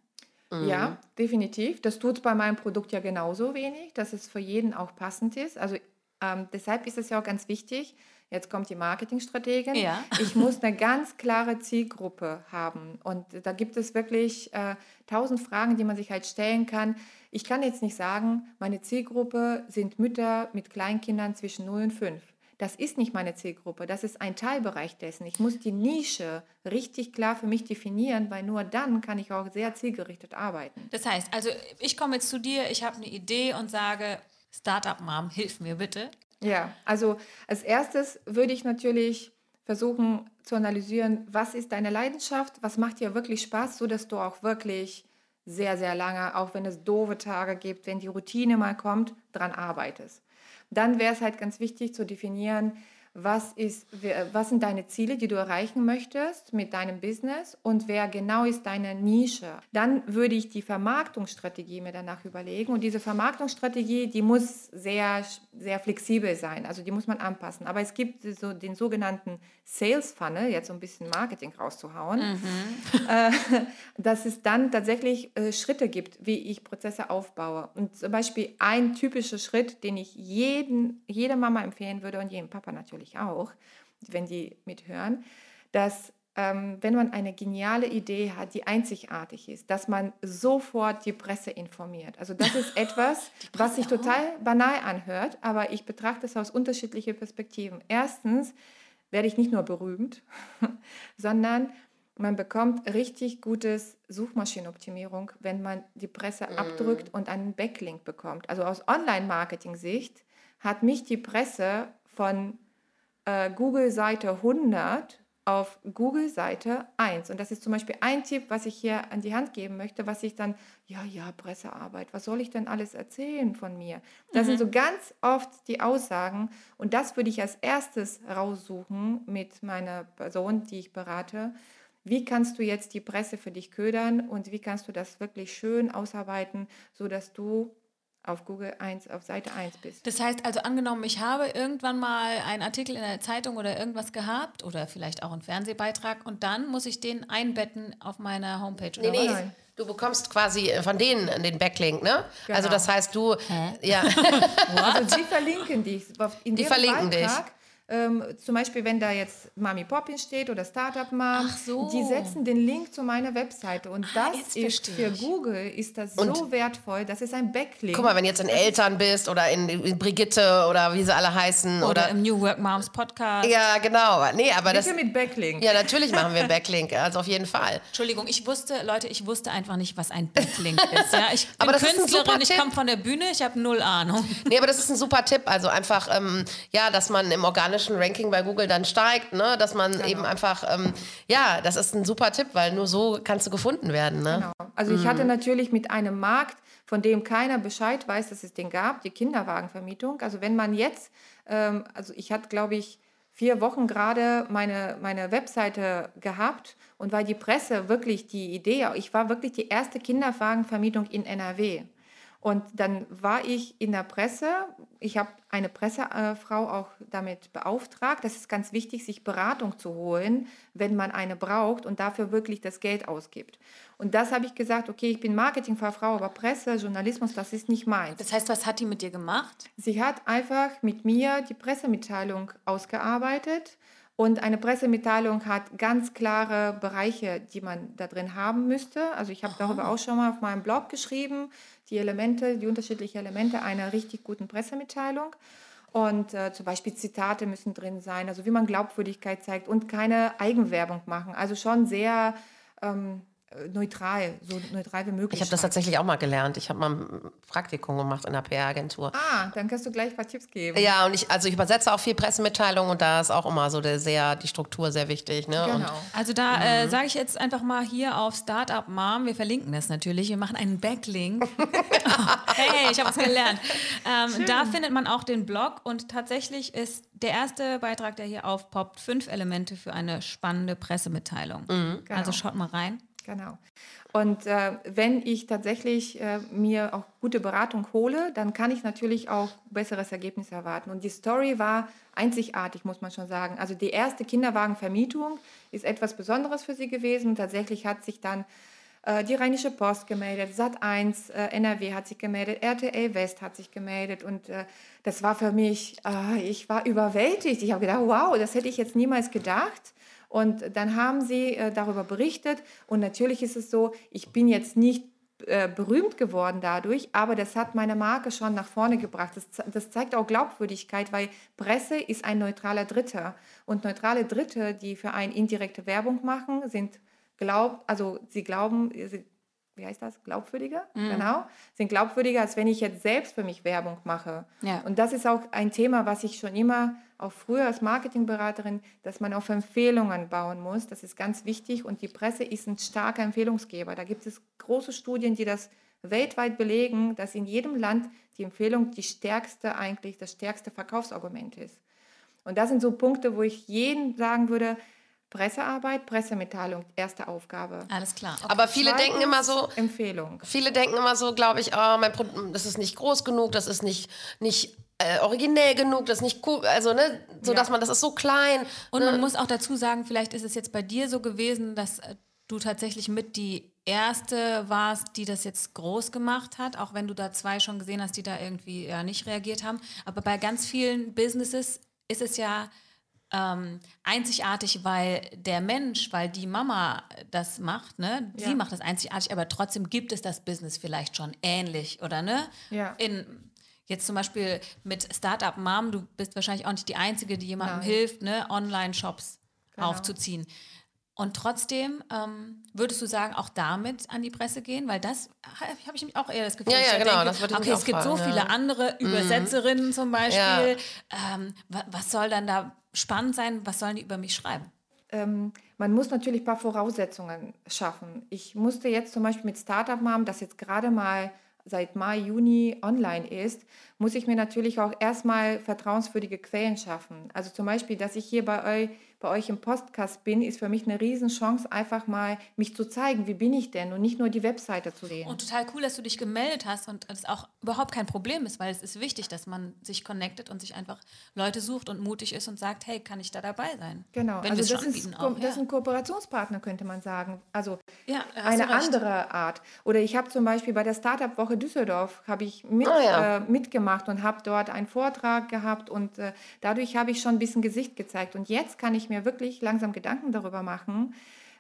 Mhm. Ja, definitiv. Das tut es bei meinem Produkt ja genauso wenig, dass es für jeden auch passend ist. Also ähm, deshalb ist es ja auch ganz wichtig, Jetzt kommt die Marketingstrategin. Ja. Ich muss eine ganz klare Zielgruppe haben. Und da gibt es wirklich äh, tausend Fragen, die man sich halt stellen kann. Ich kann jetzt nicht sagen, meine Zielgruppe sind Mütter mit Kleinkindern zwischen 0 und 5. Das ist nicht meine Zielgruppe, das ist ein Teilbereich dessen. Ich muss die Nische richtig klar für mich definieren, weil nur dann kann ich auch sehr zielgerichtet arbeiten. Das heißt, also ich komme jetzt zu dir, ich habe eine Idee und sage, Startup Mom, hilf mir bitte. Ja, also als erstes würde ich natürlich versuchen zu analysieren, was ist deine Leidenschaft, was macht dir wirklich Spaß, so dass du auch wirklich sehr, sehr lange, auch wenn es doofe Tage gibt, wenn die Routine mal kommt, dran arbeitest. Dann wäre es halt ganz wichtig zu definieren, was, ist, was sind deine Ziele, die du erreichen möchtest mit deinem Business und wer genau ist deine Nische. Dann würde ich die Vermarktungsstrategie mir danach überlegen und diese Vermarktungsstrategie, die muss sehr, sehr flexibel sein, also die muss man anpassen. Aber es gibt so den sogenannten Sales Funnel, jetzt so ein bisschen Marketing rauszuhauen, mhm. äh, dass es dann tatsächlich äh, Schritte gibt, wie ich Prozesse aufbaue. Und zum Beispiel ein typischer Schritt, den ich jeden, jeder Mama empfehlen würde und jedem Papa natürlich auch, wenn die mithören, dass ähm, wenn man eine geniale Idee hat, die einzigartig ist, dass man sofort die Presse informiert. Also das ist etwas, was sich total banal anhört, aber ich betrachte es aus unterschiedlichen Perspektiven. Erstens, werde ich nicht nur berühmt, sondern man bekommt richtig gutes Suchmaschinenoptimierung, wenn man die Presse mm. abdrückt und einen Backlink bekommt. Also aus Online-Marketing-Sicht hat mich die Presse von äh, Google-Seite 100 auf Google-Seite 1. Und das ist zum Beispiel ein Tipp, was ich hier an die Hand geben möchte, was ich dann, ja, ja, Pressearbeit, was soll ich denn alles erzählen von mir? Das mhm. sind so ganz oft die Aussagen und das würde ich als erstes raussuchen mit meiner Person, die ich berate. Wie kannst du jetzt die Presse für dich ködern und wie kannst du das wirklich schön ausarbeiten, sodass du auf Google 1, auf Seite 1 bist. Das heißt also angenommen, ich habe irgendwann mal einen Artikel in der Zeitung oder irgendwas gehabt oder vielleicht auch einen Fernsehbeitrag und dann muss ich den einbetten auf meiner Homepage nee, oder nee. was? Du bekommst quasi von denen den Backlink, ne? Genau. Also das heißt, du Hä? ja. also die verlinken dich. In die verlinken Beitrag, dich ähm, zum Beispiel, wenn da jetzt Mami Poppins steht oder Startup Mom, so. die setzen den Link zu meiner Webseite und ah, das ist für Google ist das und so wertvoll, das ist ein Backlink. Guck mal, wenn jetzt in Eltern bist oder in, in Brigitte oder wie sie alle heißen oder, oder, im New Work Moms Podcast. Ja, genau. Nee, aber das mit Backlink. Ja, natürlich machen wir Backlink, also auf jeden Fall. Entschuldigung, ich wusste, Leute, ich wusste einfach nicht, was ein Backlink ist. Ja, ich bin aber das Künstlerin, ich komme von der Bühne, ich habe null Ahnung. Nee, aber das ist ein super Tipp, also einfach ähm, ja, dass man im organischen Ranking bei Google dann steigt, ne? dass man genau. eben einfach, ähm, ja, das ist ein super Tipp, weil nur so kannst du gefunden werden. Ne? Genau. Also ich hatte mhm. natürlich mit einem Markt, von dem keiner Bescheid weiß, dass es den gab, die Kinderwagenvermietung. Also wenn man jetzt, ähm, also ich hatte, glaube ich, vier Wochen gerade meine, meine Webseite gehabt und weil die Presse wirklich die Idee, ich war wirklich die erste Kinderwagenvermietung in NRW. Und dann war ich in der Presse. Ich habe eine Pressefrau auch damit beauftragt. Das ist ganz wichtig, sich Beratung zu holen, wenn man eine braucht und dafür wirklich das Geld ausgibt. Und das habe ich gesagt, okay, ich bin Marketingfachfrau, aber Presse, Journalismus, das ist nicht meins. Das heißt, was hat die mit dir gemacht? Sie hat einfach mit mir die Pressemitteilung ausgearbeitet und eine Pressemitteilung hat ganz klare Bereiche, die man da drin haben müsste. Also ich habe darüber auch schon mal auf meinem Blog geschrieben, die Elemente, die unterschiedlichen Elemente einer richtig guten Pressemitteilung. Und äh, zum Beispiel Zitate müssen drin sein, also wie man Glaubwürdigkeit zeigt und keine Eigenwerbung machen. Also schon sehr ähm, äh, neutral, so neutral wie möglich. Ich habe das tatsächlich auch mal gelernt. Ich habe mal ein Praktikum gemacht in einer PR-Agentur. Ah, dann kannst du gleich ein paar Tipps geben. Ja, und ich, also ich übersetze auch viel Pressemitteilungen und da ist auch immer so der sehr, die Struktur sehr wichtig. Ne? Genau. Und, also da äh, mhm. sage ich jetzt einfach mal hier auf Startup Mom, wir verlinken das natürlich, wir machen einen Backlink. oh, hey, ich habe was gelernt. Ähm, da findet man auch den Blog und tatsächlich ist der erste Beitrag, der hier aufpoppt, fünf Elemente für eine spannende Pressemitteilung. Mhm. Genau. Also schaut mal rein. Genau. Und äh, wenn ich tatsächlich äh, mir auch gute Beratung hole, dann kann ich natürlich auch besseres Ergebnis erwarten. Und die Story war einzigartig, muss man schon sagen. Also die erste Kinderwagenvermietung ist etwas Besonderes für sie gewesen. Tatsächlich hat sich dann äh, die Rheinische Post gemeldet, Sat1 äh, NRW hat sich gemeldet, RTL West hat sich gemeldet und äh, das war für mich, äh, ich war überwältigt. Ich habe gedacht, wow, das hätte ich jetzt niemals gedacht. Und dann haben sie äh, darüber berichtet und natürlich ist es so, ich bin jetzt nicht äh, berühmt geworden dadurch, aber das hat meine Marke schon nach vorne gebracht. Das, das, zeigt auch Glaubwürdigkeit, weil Presse ist ein neutraler Dritter. Und neutrale Dritte, die für einen indirekte Werbung machen, sind glaubt, also sie glauben, sie, wie heißt das, glaubwürdiger, mm. genau, sind glaubwürdiger, als wenn ich jetzt selbst für mich Werbung mache. Ja. Und das ist auch ein Thema, was ich schon immer, auch früher als Marketingberaterin, dass man auf Empfehlungen bauen muss. Das ist ganz wichtig und die Presse ist ein starker Empfehlungsgeber. Da gibt es große Studien, die das weltweit belegen, dass in jedem Land die Empfehlung die stärkste eigentlich, das stärkste Verkaufsargument ist. Und das sind so Punkte, wo ich jedem sagen würde, Pressearbeit, Pressemitteilung, erste Aufgabe. Alles klar. Okay. Aber viele Zweitens, denken immer so. Empfehlung. Viele denken immer so, glaube ich, oh, mein Produkt, das ist nicht groß genug, das ist nicht, nicht äh, originell genug, das ist nicht cool, also ne, so ja. dass man, das ist so klein. Und ne? man muss auch dazu sagen, vielleicht ist es jetzt bei dir so gewesen, dass äh, du tatsächlich mit die erste warst, die das jetzt groß gemacht hat, auch wenn du da zwei schon gesehen hast, die da irgendwie ja nicht reagiert haben. Aber bei ganz vielen Businesses ist es ja ähm, einzigartig, weil der Mensch, weil die Mama das macht, ne? Ja. Sie macht das einzigartig, aber trotzdem gibt es das Business vielleicht schon ähnlich, oder ne? Ja. In, jetzt zum Beispiel mit Startup Mom, du bist wahrscheinlich auch nicht die Einzige, die jemandem Nein. hilft, ne? Online-Shops genau. aufzuziehen. Und trotzdem ähm, würdest du sagen, auch damit an die Presse gehen, weil das habe ich auch eher das Gefühl. Ja, ja, genau. Denke, das würde ich okay, es gibt so viele ja. andere mhm. Übersetzerinnen mhm. zum Beispiel. Ja. Ähm, was soll dann da spannend sein? Was sollen die über mich schreiben? Ähm, man muss natürlich ein paar Voraussetzungen schaffen. Ich musste jetzt zum Beispiel mit Startup Mom, das jetzt gerade mal seit Mai, Juni online ist, muss ich mir natürlich auch erstmal vertrauenswürdige Quellen schaffen. Also zum Beispiel, dass ich hier bei euch bei euch im Podcast bin, ist für mich eine Riesenchance, einfach mal mich zu zeigen, wie bin ich denn und nicht nur die Webseite zu sehen. Und total cool, dass du dich gemeldet hast und das auch überhaupt kein Problem ist, weil es ist wichtig, dass man sich connectet und sich einfach Leute sucht und mutig ist und sagt, hey, kann ich da dabei sein? Genau, Wenn also das ist, auch, das ist ein Kooperationspartner, könnte man sagen. Also ja, eine andere Art. Oder ich habe zum Beispiel bei der Startup-Woche Düsseldorf habe ich mit, oh ja. äh, mitgemacht und habe dort einen Vortrag gehabt und äh, dadurch habe ich schon ein bisschen Gesicht gezeigt. Und jetzt kann ich mir wirklich langsam Gedanken darüber machen,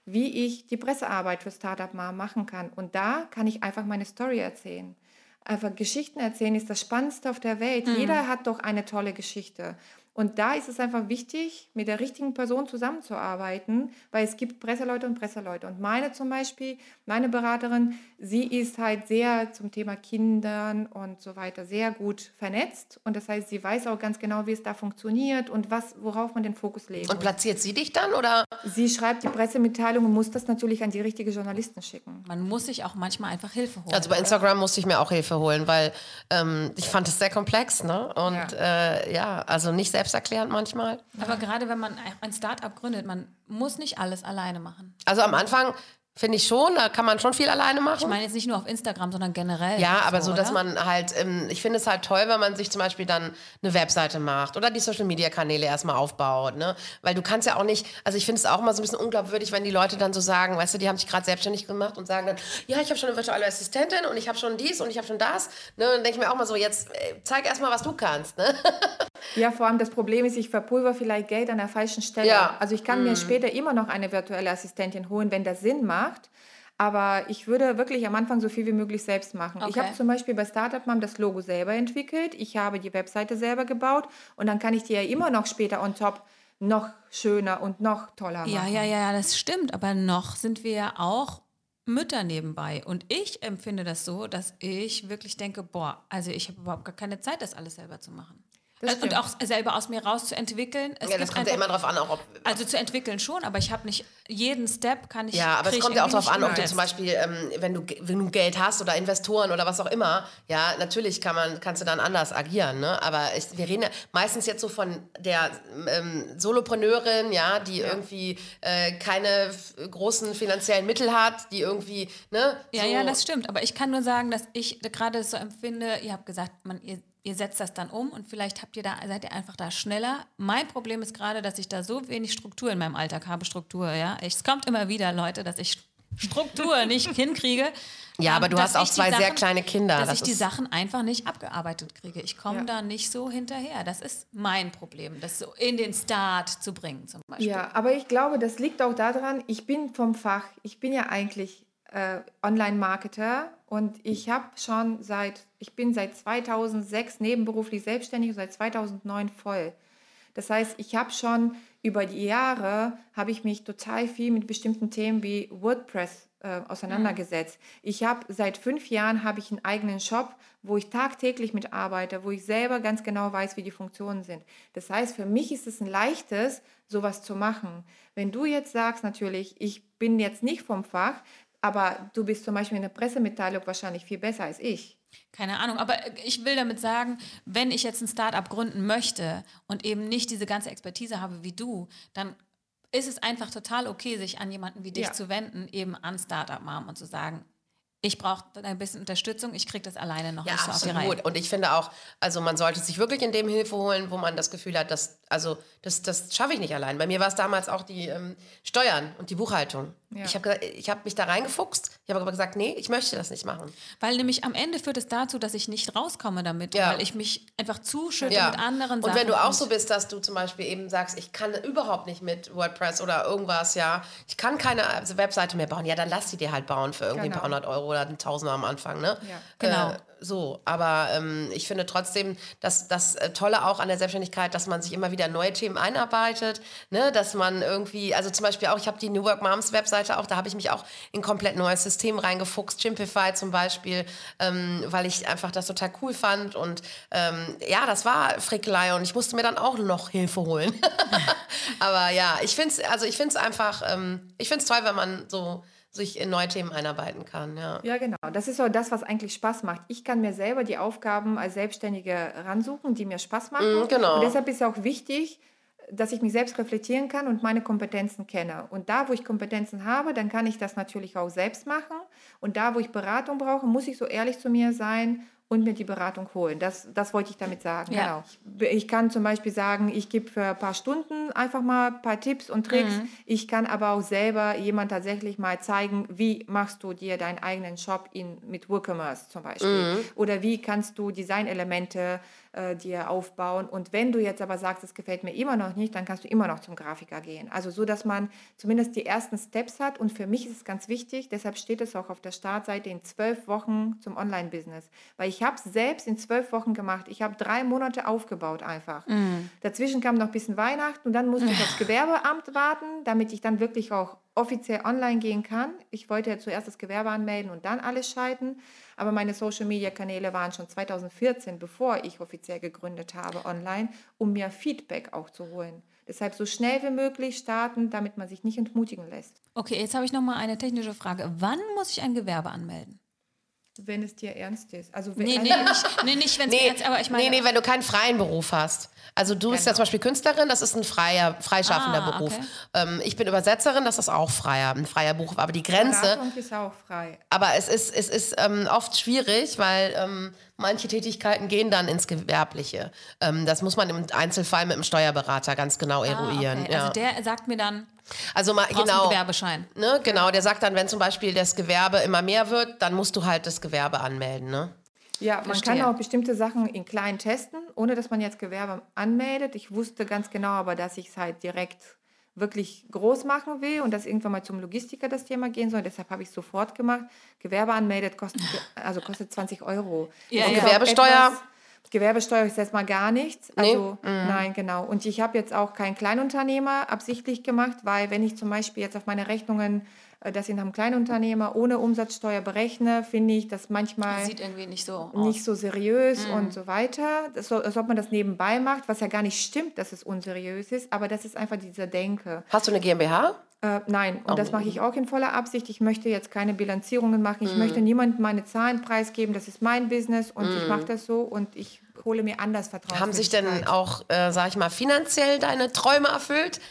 wie ich die Pressearbeit für Startup Mom machen kann. Und da kann ich einfach meine Story erzählen. Einfach Geschichten erzählen ist das Spannendste auf der Welt. Mhm. Jeder hat doch eine tolle Geschichte. Und da ist es einfach wichtig, mit der richtigen Person zusammenzuarbeiten, weil es gibt Presseleute und Presseleute. Und meine zum Beispiel, meine Beraterin, sie ist halt sehr zum Thema Kindern und so weiter sehr gut vernetzt. Und das heißt, sie weiß auch ganz genau, wie es da funktioniert und was, worauf man den Fokus legt. Und platziert sie dich dann oder? Sie schreibt die Pressemitteilung und muss das natürlich an die richtige Journalisten schicken. Man muss sich auch manchmal einfach Hilfe holen. Also bei Instagram musste ich mir auch Hilfe holen, weil ähm, ich fand es sehr komplex, ne? Und ja, äh, ja also nicht sehr selbsterklärend manchmal. Aber gerade wenn man ein Startup gründet, man muss nicht alles alleine machen. Also am Anfang Finde ich schon, da kann man schon viel alleine machen. Ich meine jetzt nicht nur auf Instagram, sondern generell. Ja, aber so, so dass man halt, ähm, ich finde es halt toll, wenn man sich zum Beispiel dann eine Webseite macht oder die Social Media Kanäle erstmal aufbaut, ne? Weil du kannst ja auch nicht, also ich finde es auch immer so ein bisschen unglaubwürdig, wenn die Leute dann so sagen, weißt du, die haben sich gerade selbstständig gemacht und sagen dann, ja, ich habe schon eine virtuelle Assistentin und ich habe schon dies und ich habe schon das. Ne? Und dann denke ich mir auch mal so, jetzt äh, zeig erstmal, was du kannst. Ne? Ja, vor allem das Problem ist, ich verpulver vielleicht Geld an der falschen Stelle. Ja. Also ich kann mhm. mir später immer noch eine virtuelle Assistentin holen, wenn das Sinn macht. Aber ich würde wirklich am Anfang so viel wie möglich selbst machen. Okay. Ich habe zum Beispiel bei Startup Mom das Logo selber entwickelt. Ich habe die Webseite selber gebaut und dann kann ich die ja immer noch später on top noch schöner und noch toller machen. Ja, ja, ja, das stimmt. Aber noch sind wir ja auch Mütter nebenbei. Und ich empfinde das so, dass ich wirklich denke, boah, also ich habe überhaupt gar keine Zeit, das alles selber zu machen. Das und auch selber aus mir raus zu entwickeln. Es ja, das kommt ja immer drauf an, auch ob. Also zu entwickeln schon, aber ich habe nicht jeden Step kann ich. Ja, aber es kommt ja auch darauf an, ob du zum Beispiel, ähm, wenn du wenn du Geld hast oder Investoren oder was auch immer, ja, natürlich kann man, kannst du dann anders agieren, ne? Aber ich, wir reden ja meistens jetzt so von der ähm, Solopreneurin, ja, die ja. irgendwie äh, keine großen finanziellen Mittel hat, die irgendwie, ne? Ja, so ja, das stimmt. Aber ich kann nur sagen, dass ich gerade so empfinde. Ihr habt gesagt, man ihr ihr setzt das dann um und vielleicht habt ihr da, seid ihr einfach da schneller. Mein Problem ist gerade, dass ich da so wenig Struktur in meinem Alltag habe, Struktur, ja. Es kommt immer wieder, Leute, dass ich Struktur nicht hinkriege. Ja, aber du hast auch zwei Sachen, sehr kleine Kinder. Dass das ich die Sachen einfach nicht abgearbeitet kriege. Ich komme Ja. da nicht so hinterher. Das ist mein Problem, das so in den Start zu bringen zum Beispiel. Ja, aber ich glaube, das liegt auch daran, ich bin vom Fach, ich bin ja eigentlich äh, Online-Marketer und ich habe schon seit, ich bin seit 2006 nebenberuflich selbstständig und seit 2009 voll. Das heißt, ich habe schon über die Jahre, habe ich mich total viel mit bestimmten Themen wie WordPress äh, auseinandergesetzt. Ich habe seit fünf Jahren habe ich einen eigenen Shop, wo ich tagtäglich mitarbeite, wo ich selber ganz genau weiß, wie die Funktionen sind. Das heißt, für mich ist es ein leichtes, sowas zu machen. Wenn du jetzt sagst, natürlich, ich bin jetzt nicht vom Fach, aber du bist zum Beispiel in der Pressemitteilung wahrscheinlich viel besser als ich. Keine Ahnung, aber ich will damit sagen, wenn ich jetzt ein Startup gründen möchte und eben nicht diese ganze Expertise habe wie du, dann ist es einfach total okay, sich an jemanden wie dich Ja. zu wenden, eben an Startup-Mom und zu sagen, ich brauche ein bisschen Unterstützung, ich kriege das alleine noch Ja, nicht so auf die Reihe. absolut. Und ich finde auch, also man sollte sich wirklich in dem Hilfe holen, wo man das Gefühl hat, dass, also das, das schaffe ich nicht allein. Bei mir war es damals auch die ähm, Steuern und die Buchhaltung. Ja. Ich habe ich hab mich da reingefuchst. Ich habe aber gesagt, nee, ich möchte das nicht machen. Weil nämlich am Ende führt es dazu, dass ich nicht rauskomme damit, Ja. weil ich mich einfach zuschütte Ja. mit anderen und Sachen. wenn du auch und- so bist, dass du zum Beispiel eben sagst, ich kann überhaupt nicht mit WordPress oder irgendwas, ja, ich kann keine also Webseite mehr bauen, ja, dann lass die dir halt bauen für irgendwie ein paar Genau. hundert Euro oder ein Tausender am Anfang, ne? Ja. Genau. Äh, so, aber ähm, ich finde trotzdem, dass das äh, Tolle auch an der Selbstständigkeit, dass man sich immer wieder neue Themen einarbeitet, ne? dass man irgendwie, also zum Beispiel auch, ich habe die New Work Moms Webseite auch, da habe ich mich auch in ein komplett neues System reingefuchst, Chimpify zum Beispiel, ähm, weil ich einfach das total cool fand und ähm, ja, das war Frickelei und ich musste mir dann auch noch Hilfe holen. aber ja, ich finde es, also ich finde es einfach, ähm, ich finde es toll, wenn man so sich in neue Themen einarbeiten kann, ja. Ja, genau. Das ist auch das, was eigentlich Spaß macht. Ich kann mir selber die Aufgaben als Selbstständige ransuchen, die mir Spaß machen. Mm, genau. Und deshalb ist auch wichtig, dass ich mich selbst reflektieren kann und meine Kompetenzen kenne. Und da, wo ich Kompetenzen habe, dann kann ich das natürlich auch selbst machen. Und da, wo ich Beratung brauche, muss ich so ehrlich zu mir sein und mir die Beratung holen. Das, das wollte ich damit sagen. Ja. Genau. Ich kann zum Beispiel sagen, ich gebe für ein paar Stunden einfach mal ein paar Tipps und Tricks. Ich kann aber auch selber jemand tatsächlich mal zeigen, wie machst du dir deinen eigenen Shop in, mit WooCommerce zum Beispiel. Oder wie kannst du Designelemente äh, dir aufbauen. Und wenn du jetzt aber sagst, es gefällt mir immer noch nicht, dann kannst du immer noch zum Grafiker gehen. Also so, dass man zumindest die ersten Steps hat. Und für mich ist es ganz wichtig, deshalb steht es auch auf der Startseite in zwölf Wochen zum Online-Business. Weil ich habe es selbst in zwölf Wochen gemacht. Ich habe drei Monate aufgebaut einfach. Dazwischen kam noch ein bisschen Weihnachten und dann musste ich aufs Gewerbeamt warten, damit ich dann wirklich auch offiziell online gehen kann. Ich wollte ja zuerst das Gewerbe anmelden und dann alles schalten. Aber meine Social-Media-Kanäle waren schon 2014, bevor ich offiziell gegründet habe, online, um mir Feedback auch zu holen. Deshalb so schnell wie möglich starten, damit man sich nicht entmutigen lässt. Okay, jetzt habe ich noch mal eine technische Frage. Wann muss ich ein Gewerbe anmelden? Wenn es dir ernst ist. Also wenn, Nee, nee, nicht, nee, nicht wenn es Nee, jetzt, aber ich meine, nee, nee, wenn du keinen freien Beruf hast. Also du bist ja Genau. zum Beispiel Künstlerin, das ist ein freier, freischaffender Ah, Beruf. okay. Ähm, ich bin Übersetzerin, das ist auch freier, ein freier Beruf. Aber die Grenze, Beratung ist auch frei. aber es ist, es ist ähm, oft schwierig, weil ähm, manche Tätigkeiten gehen dann ins Gewerbliche. Ähm, das muss man im Einzelfall mit dem Steuerberater ganz genau ah, eruieren. okay. ja. Also der sagt mir dann, also mal, brauchst genau. einen Gewerbeschein. Ne, genau, der sagt dann, wenn zum Beispiel das Gewerbe immer mehr wird, dann musst du halt das Gewerbe anmelden. Ne? Ja, man Verstehe. kann auch bestimmte Sachen in klein testen, ohne dass man jetzt Gewerbe anmeldet. Ich wusste ganz genau aber, dass ich es halt direkt wirklich groß machen will und dass irgendwann mal zum Logistiker das Thema gehen soll. Deshalb habe ich es sofort gemacht. Gewerbe anmeldet kostet, also kostet 20 Euro. Ja, Das ja. Gewerbesteuer? etwas- Gewerbesteuer ist erstmal gar nichts. Nee? Also nein, genau. Und ich habe jetzt auch keinen Kleinunternehmer absichtlich gemacht, weil wenn ich zum Beispiel jetzt auf meine Rechnungen das in einem Kleinunternehmer ohne Umsatzsteuer berechne, finde ich das manchmal Sieht irgendwie nicht so aus. nicht so seriös und so weiter. Das, so- als ob man das nebenbei macht, was ja gar nicht stimmt, dass es unseriös ist, aber das ist einfach diese Denke. Hast du eine GmbH? Äh, nein, und das mache ich auch in voller Absicht. Ich möchte jetzt keine Bilanzierungen machen. Ich möchte niemandem meine Zahlen preisgeben. Das ist mein Business und ich mache das so und ich hole mir anders Vertrauen. Haben sich denn auch, äh, sag ich mal, finanziell deine Träume erfüllt?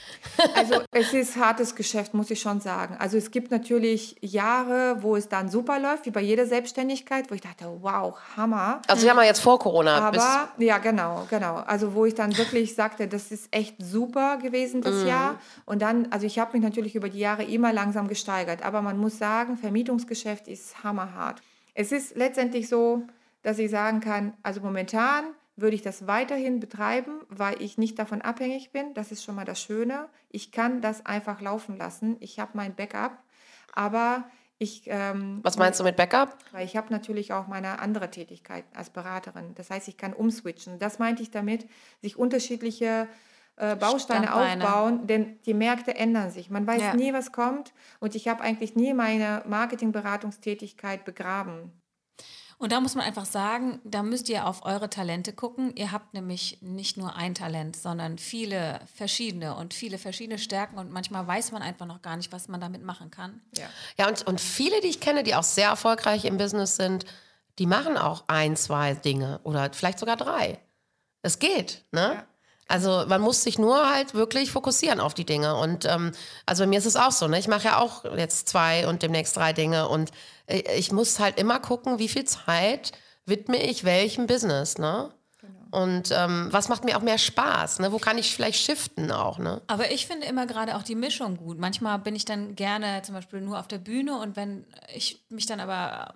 Also es ist hartes Geschäft, muss ich schon sagen. Also es gibt natürlich Jahre, wo es dann super läuft, wie bei jeder Selbstständigkeit, wo ich dachte, wow, Hammer. Also wir haben ja jetzt vor Corona. Aber ja, genau, genau. Also wo ich dann wirklich sagte, das ist echt super gewesen das mhm. Jahr. Und dann, also ich habe mich natürlich über die Jahre immer langsam gesteigert. Aber man muss sagen, Vermietungsgeschäft ist hammerhart. Es ist letztendlich so, dass ich sagen kann, also momentan würde ich das weiterhin betreiben, weil ich nicht davon abhängig bin. Das ist schon mal das Schöne. Ich kann das einfach laufen lassen. Ich habe mein Backup. Aber ich. Ähm, Was meinst du mit Backup? Weil ich habe natürlich auch meine andere Tätigkeit als Beraterin. Das heißt, ich kann umswitchen. Das meinte ich damit, sich unterschiedliche äh, Bausteine Standbeine. aufbauen, denn die Märkte ändern sich. Man weiß ja. nie, was kommt. Und ich habe eigentlich nie meine Marketingberatungstätigkeit begraben. Und da muss man einfach sagen, da müsst ihr auf eure Talente gucken. Ihr habt nämlich nicht nur ein Talent, sondern viele verschiedene und viele verschiedene Stärken. Und manchmal weiß man einfach noch gar nicht, was man damit machen kann. Ja, ja und, und viele, die ich kenne, die auch sehr erfolgreich im Business sind, die machen auch ein, zwei Dinge oder vielleicht sogar drei. Es geht, ne? Ja. Also man muss sich nur halt wirklich fokussieren auf die Dinge. Und ähm, also bei mir ist es auch so, ne? Ich mache ja auch jetzt zwei und demnächst drei Dinge. Und äh, ich muss halt immer gucken, wie viel Zeit widme ich welchem Business, ne? Genau. Und ähm, was macht mir auch mehr Spaß? Ne? Wo kann ich vielleicht shiften auch? Ne? Aber ich finde immer gerade auch die Mischung gut. Manchmal bin ich dann gerne zum Beispiel nur auf der Bühne und wenn ich mich dann aber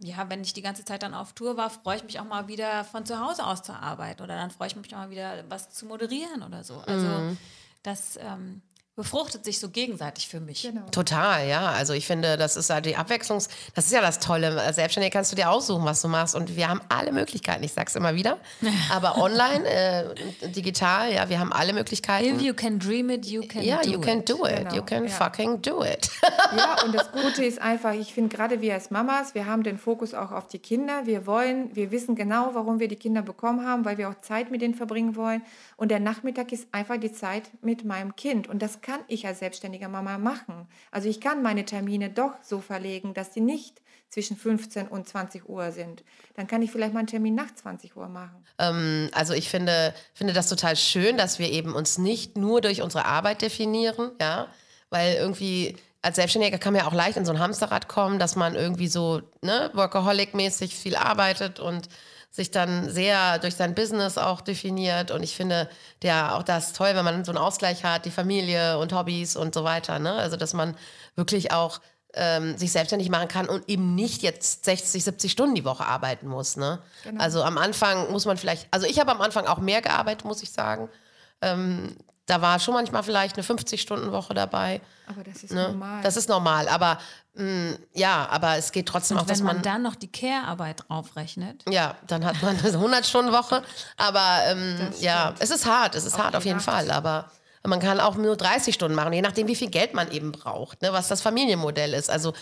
ja, wenn ich die ganze Zeit dann auf Tour war, freue ich mich auch mal wieder von zu Hause aus zur Arbeit oder dann freue ich mich auch mal wieder was zu moderieren oder so. Also mhm. das ähm, befruchtet sich so gegenseitig für mich. Genau. Total, ja. Also ich finde, das ist ja die Abwechslungs, das ist ja das Tolle. Als Selbstständiger kannst du dir aussuchen, was du machst. Und wir haben alle Möglichkeiten. Ich sag's immer wieder. Aber online, äh, digital, ja, wir haben alle Möglichkeiten. If you can dream it, you can ja, do you can do it. Genau. You can ja. fucking do it. ja, und das Gute ist einfach, ich finde gerade wir als Mamas, wir haben den Fokus auch auf die Kinder. Wir wollen, wir wissen genau, warum wir die Kinder bekommen haben, weil wir auch Zeit mit denen verbringen wollen. Und der Nachmittag ist einfach die Zeit mit meinem Kind. Und das kann ich als selbstständige Mama machen. Also ich kann meine Termine doch so verlegen, dass sie nicht zwischen 15 und 20 Uhr sind. Dann kann ich vielleicht mal einen Termin nach 20 Uhr machen. Ähm, also ich finde, finde das total schön, dass wir eben uns nicht nur durch unsere Arbeit definieren, ja, weil irgendwie als Selbstständiger kann man ja auch leicht in so ein Hamsterrad kommen, dass man irgendwie so ne, Workaholic-mäßig viel arbeitet und sich dann sehr durch sein Business auch definiert. Und ich finde ja auch das toll, wenn man so einen Ausgleich hat, die Familie und Hobbys und so weiter. Ne? Also, dass man wirklich auch ähm, sich selbstständig machen kann und eben nicht jetzt 60, 70 Stunden die Woche arbeiten muss. Ne? Genau. Also am Anfang muss man vielleicht, also ich habe am Anfang auch mehr gearbeitet, muss ich sagen. Ähm, da war schon manchmal vielleicht eine 50-Stunden-Woche dabei. Aber das ist ne? normal. Das ist normal. Aber ja, aber es geht trotzdem Und auch, dass man, man dann noch die Care-Arbeit draufrechnet. Ja, dann hat man eine 100-Stunden-Woche. Aber ähm, ja, es ist hart. Es ist hart auf jeden Fall. Aber man kann auch nur 30 Stunden machen, je nachdem, wie viel Geld man eben braucht, ne, was das Familienmodell ist. Also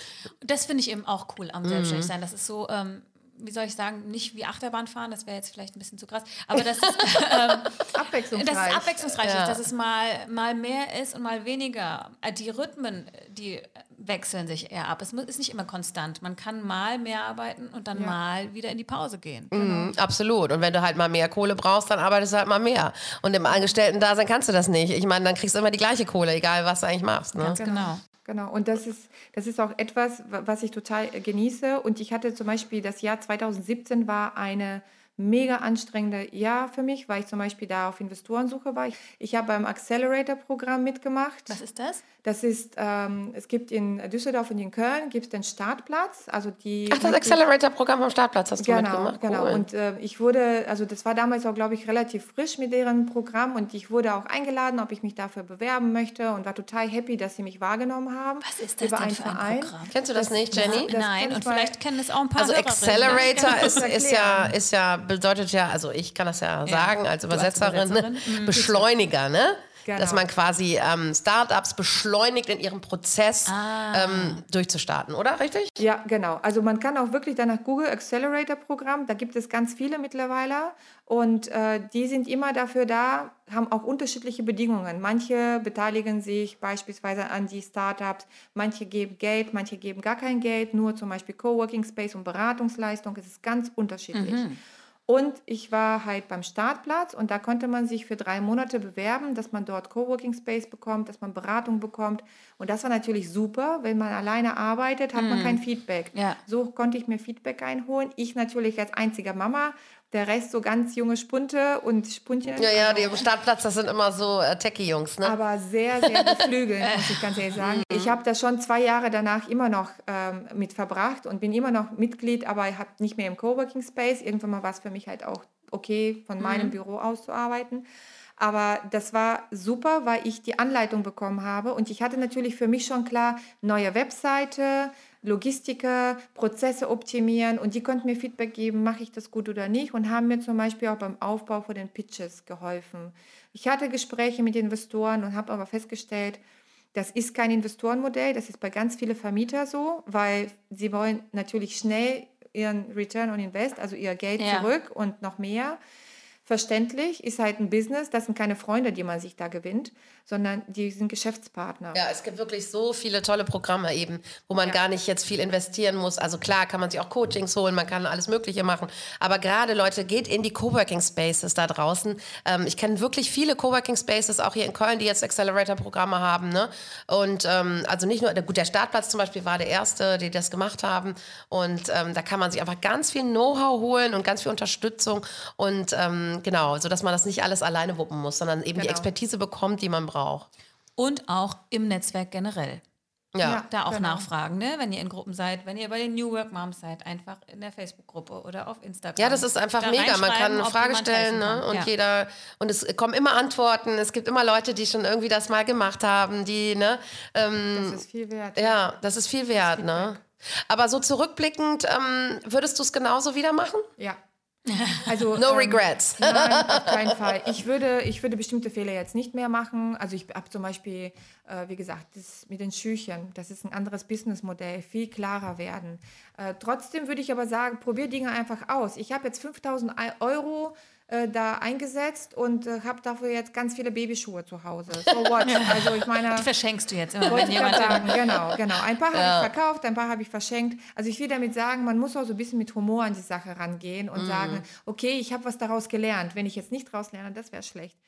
das finde ich eben auch cool am Selbstständigsein. Das ist so, ähm, wie soll ich sagen, nicht wie Achterbahn fahren, das wäre jetzt vielleicht ein bisschen zu krass, aber das ist, ähm, abwechslungsreich. Das ist abwechslungsreich, ja. dass es mal, mal mehr ist und mal weniger. Äh, die Rhythmen, die wechseln sich eher ab. Es ist nicht immer konstant. Man kann mal mehr arbeiten und dann ja. mal wieder in die Pause gehen. Mhm, genau. absolut. Und wenn du halt mal mehr Kohle brauchst, dann arbeitest du halt mal mehr. Und im Angestellten-Dasein kannst du das nicht. Ich meine, dann kriegst du immer die gleiche Kohle, egal was du eigentlich machst. Ne? Ganz genau. Genau, und das ist, das ist auch etwas, was ich total genieße. Und ich hatte zum Beispiel das Jahr 2017 war eine mega anstrengende Jahr für mich, weil ich zum Beispiel da auf Investorensuche war. Ich, ich habe beim Accelerator-Programm mitgemacht. Was ist das? Das ist, ähm, es gibt in Düsseldorf und in Köln gibt es den Startplatz. Also die, Ach, das Accelerator-Programm vom Startplatz hast du genau, mitgemacht. Genau, und äh, ich wurde, also das war damals auch, glaube ich, relativ frisch mit deren Programm und ich wurde auch eingeladen, ob ich mich dafür bewerben möchte und war total happy, dass sie mich wahrgenommen haben. Was ist das über denn für ein Verein. Programm? Kennst du das, das nicht, Jenny? Das Nein, und vielleicht kennen es auch ein paar Also Accelerator ist, ist, ja, ist ja, bedeutet ja, also ich kann das ja, ja. sagen als Übersetzerin, als Übersetzerin. Mhm. Beschleuniger, ne? Genau. Dass man quasi ähm, Startups beschleunigt in ihrem Prozess ah. ähm, durchzustarten, oder? Richtig? Ja, genau. Also man kann auch wirklich danach Google Accelerator Programm, da gibt es ganz viele mittlerweile und äh, die sind immer dafür da, haben auch unterschiedliche Bedingungen. Manche beteiligen sich beispielsweise an die Startups, manche geben Geld, manche geben gar kein Geld, nur zum Beispiel Coworking Space und Beratungsleistung. Es ist ganz unterschiedlich. Mhm. Und ich war halt beim Startplatz und da konnte man sich für drei Monate bewerben, dass man dort Coworking Space bekommt, dass man Beratung bekommt. Und das war natürlich super. Wenn man alleine arbeitet, hat mm. man kein Feedback. Ja. So konnte ich mir Feedback einholen. Ich natürlich als einziger Mama der Rest so ganz junge Spunte und Spuntchen. Ja, ja, die im Startplatz, das sind immer so äh, Techie-Jungs, ne? Aber sehr, sehr beflügelt, muss ich ganz ehrlich sagen. Ich habe das schon zwei Jahre danach immer noch ähm, mit verbracht und bin immer noch Mitglied, aber ich habe nicht mehr im Coworking Space. Irgendwann mal war es für mich halt auch okay, von meinem mhm. Büro aus zu arbeiten. Aber das war super, weil ich die Anleitung bekommen habe und ich hatte natürlich für mich schon klar, neue Webseite, Logistiker, Prozesse optimieren und die konnten mir Feedback geben, mache ich das gut oder nicht und haben mir zum Beispiel auch beim Aufbau von den Pitches geholfen. Ich hatte Gespräche mit Investoren und habe aber festgestellt, das ist kein Investorenmodell, das ist bei ganz vielen Vermietern so, weil sie wollen natürlich schnell ihren Return on Invest, also ihr Geld ja. zurück und noch mehr verständlich, ist halt ein Business, das sind keine Freunde, die man sich da gewinnt, sondern die sind Geschäftspartner. Ja, es gibt wirklich so viele tolle Programme eben, wo man ja. gar nicht jetzt viel investieren muss. Also klar kann man sich auch Coachings holen, man kann alles Mögliche machen, aber gerade Leute, geht in die Coworking Spaces da draußen. Ähm, ich kenne wirklich viele Coworking Spaces, auch hier in Köln, die jetzt Accelerator-Programme haben. Ne? Und ähm, also nicht nur, gut, der Startplatz zum Beispiel war der erste, die das gemacht haben. Und ähm, da kann man sich einfach ganz viel Know-how holen und ganz viel Unterstützung und ähm, genau, sodass man das nicht alles alleine wuppen muss, sondern eben genau. die Expertise bekommt, die man braucht. Und auch im Netzwerk generell. Ja, ja da auch genau. nachfragen, ne? wenn ihr in Gruppen seid, wenn ihr bei den New Work Moms seid, einfach in der Facebook-Gruppe oder auf Instagram. Ja, das ist einfach da mega. Man kann eine Frage stellen ne? und ja. jeder und es kommen immer Antworten. Es gibt immer Leute, die schon irgendwie das mal gemacht haben, die ne. Ähm, das ist viel wert. Ja, das ist viel wert, ne. Aber so zurückblickend, ähm, würdest du es genauso wieder machen? Ja. Also, no ähm, regrets. Nein, auf keinen Fall. Ich würde, ich würde bestimmte Fehler jetzt nicht mehr machen. Also ich habe zum Beispiel, äh, wie gesagt, das mit den Schüchern, das ist ein anderes Businessmodell, viel klarer werden. Äh, trotzdem würde ich aber sagen, probier Dinge einfach aus. Ich habe jetzt 5000 Euro äh, da eingesetzt und äh, habe dafür jetzt ganz viele Babyschuhe zu Hause. So what? Also ich meine, die verschenkst du jetzt immer, wenn jemand sagen, genau, genau. Ein paar ja. habe ich verkauft, ein paar habe ich verschenkt. Also ich will damit sagen, man muss auch so ein bisschen mit Humor an die Sache rangehen und mhm. sagen, okay, ich habe was daraus gelernt. Wenn ich jetzt nicht daraus lerne, das wäre schlecht.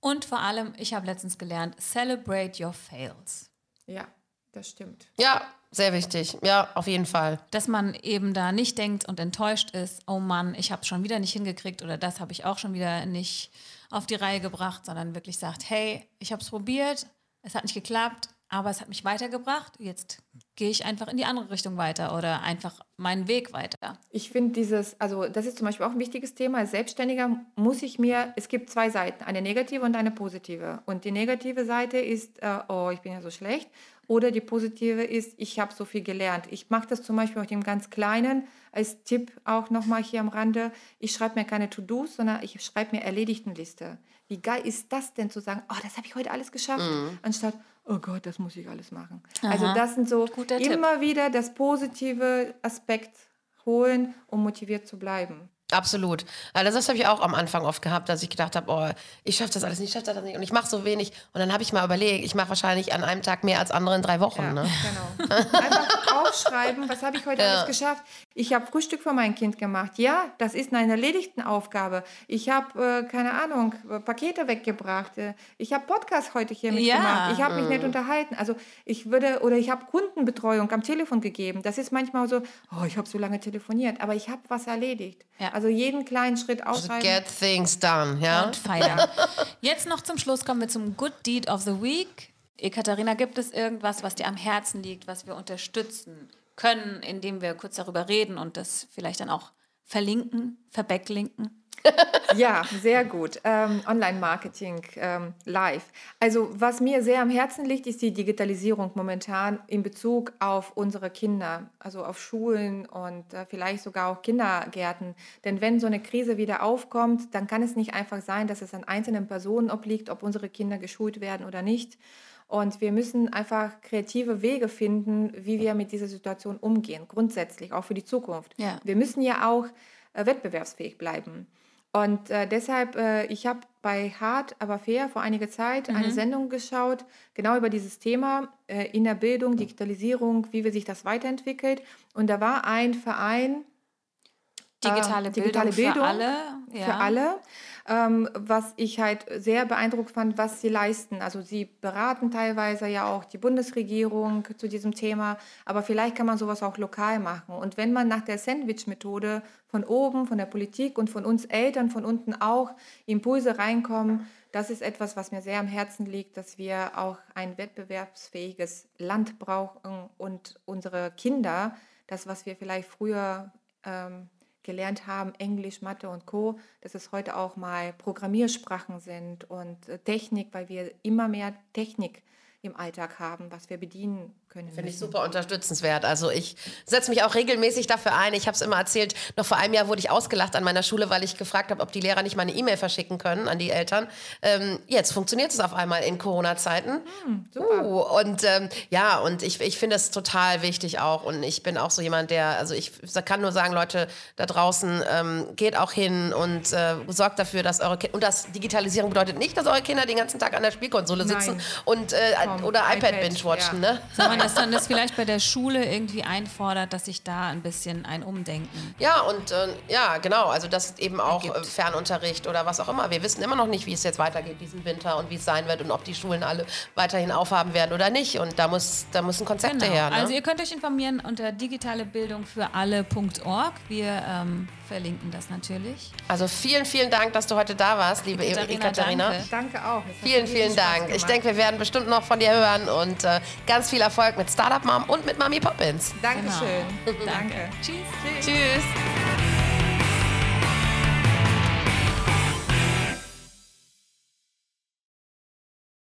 Und vor allem, ich habe letztens gelernt, celebrate your fails. Ja, das stimmt. Ja, sehr wichtig. Ja, auf jeden Fall. Dass man eben da nicht denkt und enttäuscht ist, oh Mann, ich habe es schon wieder nicht hingekriegt oder das habe ich auch schon wieder nicht auf die Reihe gebracht, sondern wirklich sagt, hey, ich habe es probiert, es hat nicht geklappt, aber es hat mich weitergebracht. Jetzt gehe ich einfach in die andere Richtung weiter oder einfach meinen Weg weiter. Ich finde dieses, also das ist zum Beispiel auch ein wichtiges Thema. Als Selbstständiger muss ich mir, es gibt zwei Seiten, eine negative und eine positive. Und die negative Seite ist, äh, oh, ich bin ja so schlecht. Oder die positive ist, ich habe so viel gelernt. Ich mache das zum Beispiel auch dem ganz Kleinen als Tipp auch nochmal hier am Rande. Ich schreibe mir keine To-Dos, sondern ich schreibe mir Erledigtenliste. Wie geil ist das denn zu sagen, oh, das habe ich heute alles geschafft, mhm. anstatt, oh Gott, das muss ich alles machen. Also Aha. Also das sind so Guter immer Tipp. wieder das positive Aspekt holen, um motiviert zu bleiben. Absolut. Also das habe ich auch am Anfang oft gehabt, dass ich gedacht habe, oh, ich schaffe das alles nicht, ich schaffe das nicht und ich mache so wenig. Und dann habe ich mal überlegt, ich mache wahrscheinlich an einem Tag mehr als andere in drei Wochen. Ja, ne? Genau. Einfach aufschreiben, was habe ich heute ja. alles geschafft. Ich habe Frühstück für mein Kind gemacht. Ja, das ist eine erledigte Aufgabe. Ich habe, äh, keine Ahnung, Pakete weggebracht. Äh, ich habe Podcast heute hier mitgemacht. Ja. Ich habe mich mhm. nicht unterhalten. Also ich würde, oder ich habe Kundenbetreuung am Telefon gegeben. Das ist manchmal so, oh, ich habe so lange telefoniert, aber ich habe was erledigt. Ja. Also jeden kleinen Schritt ausschreiben. Get things done, ja. Und feiern. Jetzt noch zum Schluss kommen wir zum Good Deed of the Week. Ekaterina, gibt es irgendwas, was dir am Herzen liegt, was wir unterstützen können, indem wir kurz darüber reden und das vielleicht dann auch verlinken, verbacklinken? Ja, sehr gut. Ähm, Online-Marketing ähm, live. Also was mir sehr am Herzen liegt, ist die Digitalisierung momentan in Bezug auf unsere Kinder, also auf Schulen und äh, vielleicht sogar auch Kindergärten. Denn wenn so eine Krise wieder aufkommt, dann kann es nicht einfach sein, dass es an einzelnen Personen obliegt, ob unsere Kinder geschult werden oder nicht. Und wir müssen einfach kreative Wege finden, wie wir mit dieser Situation umgehen, grundsätzlich, auch für die Zukunft. Ja. Wir müssen ja auch wettbewerbsfähig bleiben. Und äh, deshalb, äh, ich habe bei Hart, aber fair vor einiger Zeit mhm. eine Sendung geschaut, genau über dieses Thema äh, in der Bildung, Digitalisierung, wie wir sich das weiterentwickelt. Und da war ein Verein, Digitale, äh, digitale Bildung, Bildung, für alle. Ja. Für alle. Ähm, was ich halt sehr beeindruckt fand, was sie leisten. Also sie beraten teilweise ja auch die Bundesregierung zu diesem Thema, aber vielleicht kann man sowas auch lokal machen. Und wenn man nach der Sandwich-Methode von oben, von der Politik und von uns Eltern von unten auch Impulse reinkommen, das ist etwas, was mir sehr am Herzen liegt, dass wir auch ein wettbewerbsfähiges Land brauchen und unsere Kinder, das, was wir vielleicht früher ähm, gelernt haben, Englisch, Mathe und Co., dass es heute auch mal Programmiersprachen sind und äh, Technik, weil wir immer mehr Technik im Alltag haben, was wir bedienen können. Finde ich super unterstützenswert. Also ich setze mich auch regelmäßig dafür ein. Ich habe es immer erzählt, noch vor einem Jahr wurde ich ausgelacht an meiner Schule, weil ich gefragt habe, ob die Lehrer nicht mal eine E-Mail verschicken können an die Eltern. Ähm, jetzt funktioniert es auf einmal in Corona-Zeiten. Hm, super. Uh, und ähm, ja, und ich, ich finde es total wichtig auch. Und ich bin auch so jemand, der, also ich kann nur sagen, Leute da draußen, ähm, geht auch hin und äh, sorgt dafür, dass eure Kinder, und das Digitalisierung bedeutet nicht, dass eure Kinder den ganzen Tag an der Spielkonsole sitzen Nein. und äh, oder iPad, iPad binge-watchen, ja. ne? dass man das vielleicht bei der Schule irgendwie einfordert, dass sich da ein bisschen ein Umdenken. Ja, und äh, ja, genau. Also das eben auch ergibt. Fernunterricht oder was auch immer. Wir wissen immer noch nicht, wie es jetzt weitergeht diesen Winter und wie es sein wird und ob die Schulen alle weiterhin aufhaben werden oder nicht. Und da muss da müssen Konzepte genau. her. Ne? Also ihr könnt euch informieren unter digitalebildungfüralle.org. Wir ähm, verlinken das natürlich. Also vielen, vielen Dank, dass du heute da warst, liebe Ekaterina. Ekaterina. Danke. danke auch. Vielen, vielen Dank. Ich denke, wir werden bestimmt noch von dir hören und äh, ganz viel Erfolg mit Startup Mom und mit Mami Poppins. Dankeschön. Genau. Danke. Tschüss. Tschüss. Tschüss.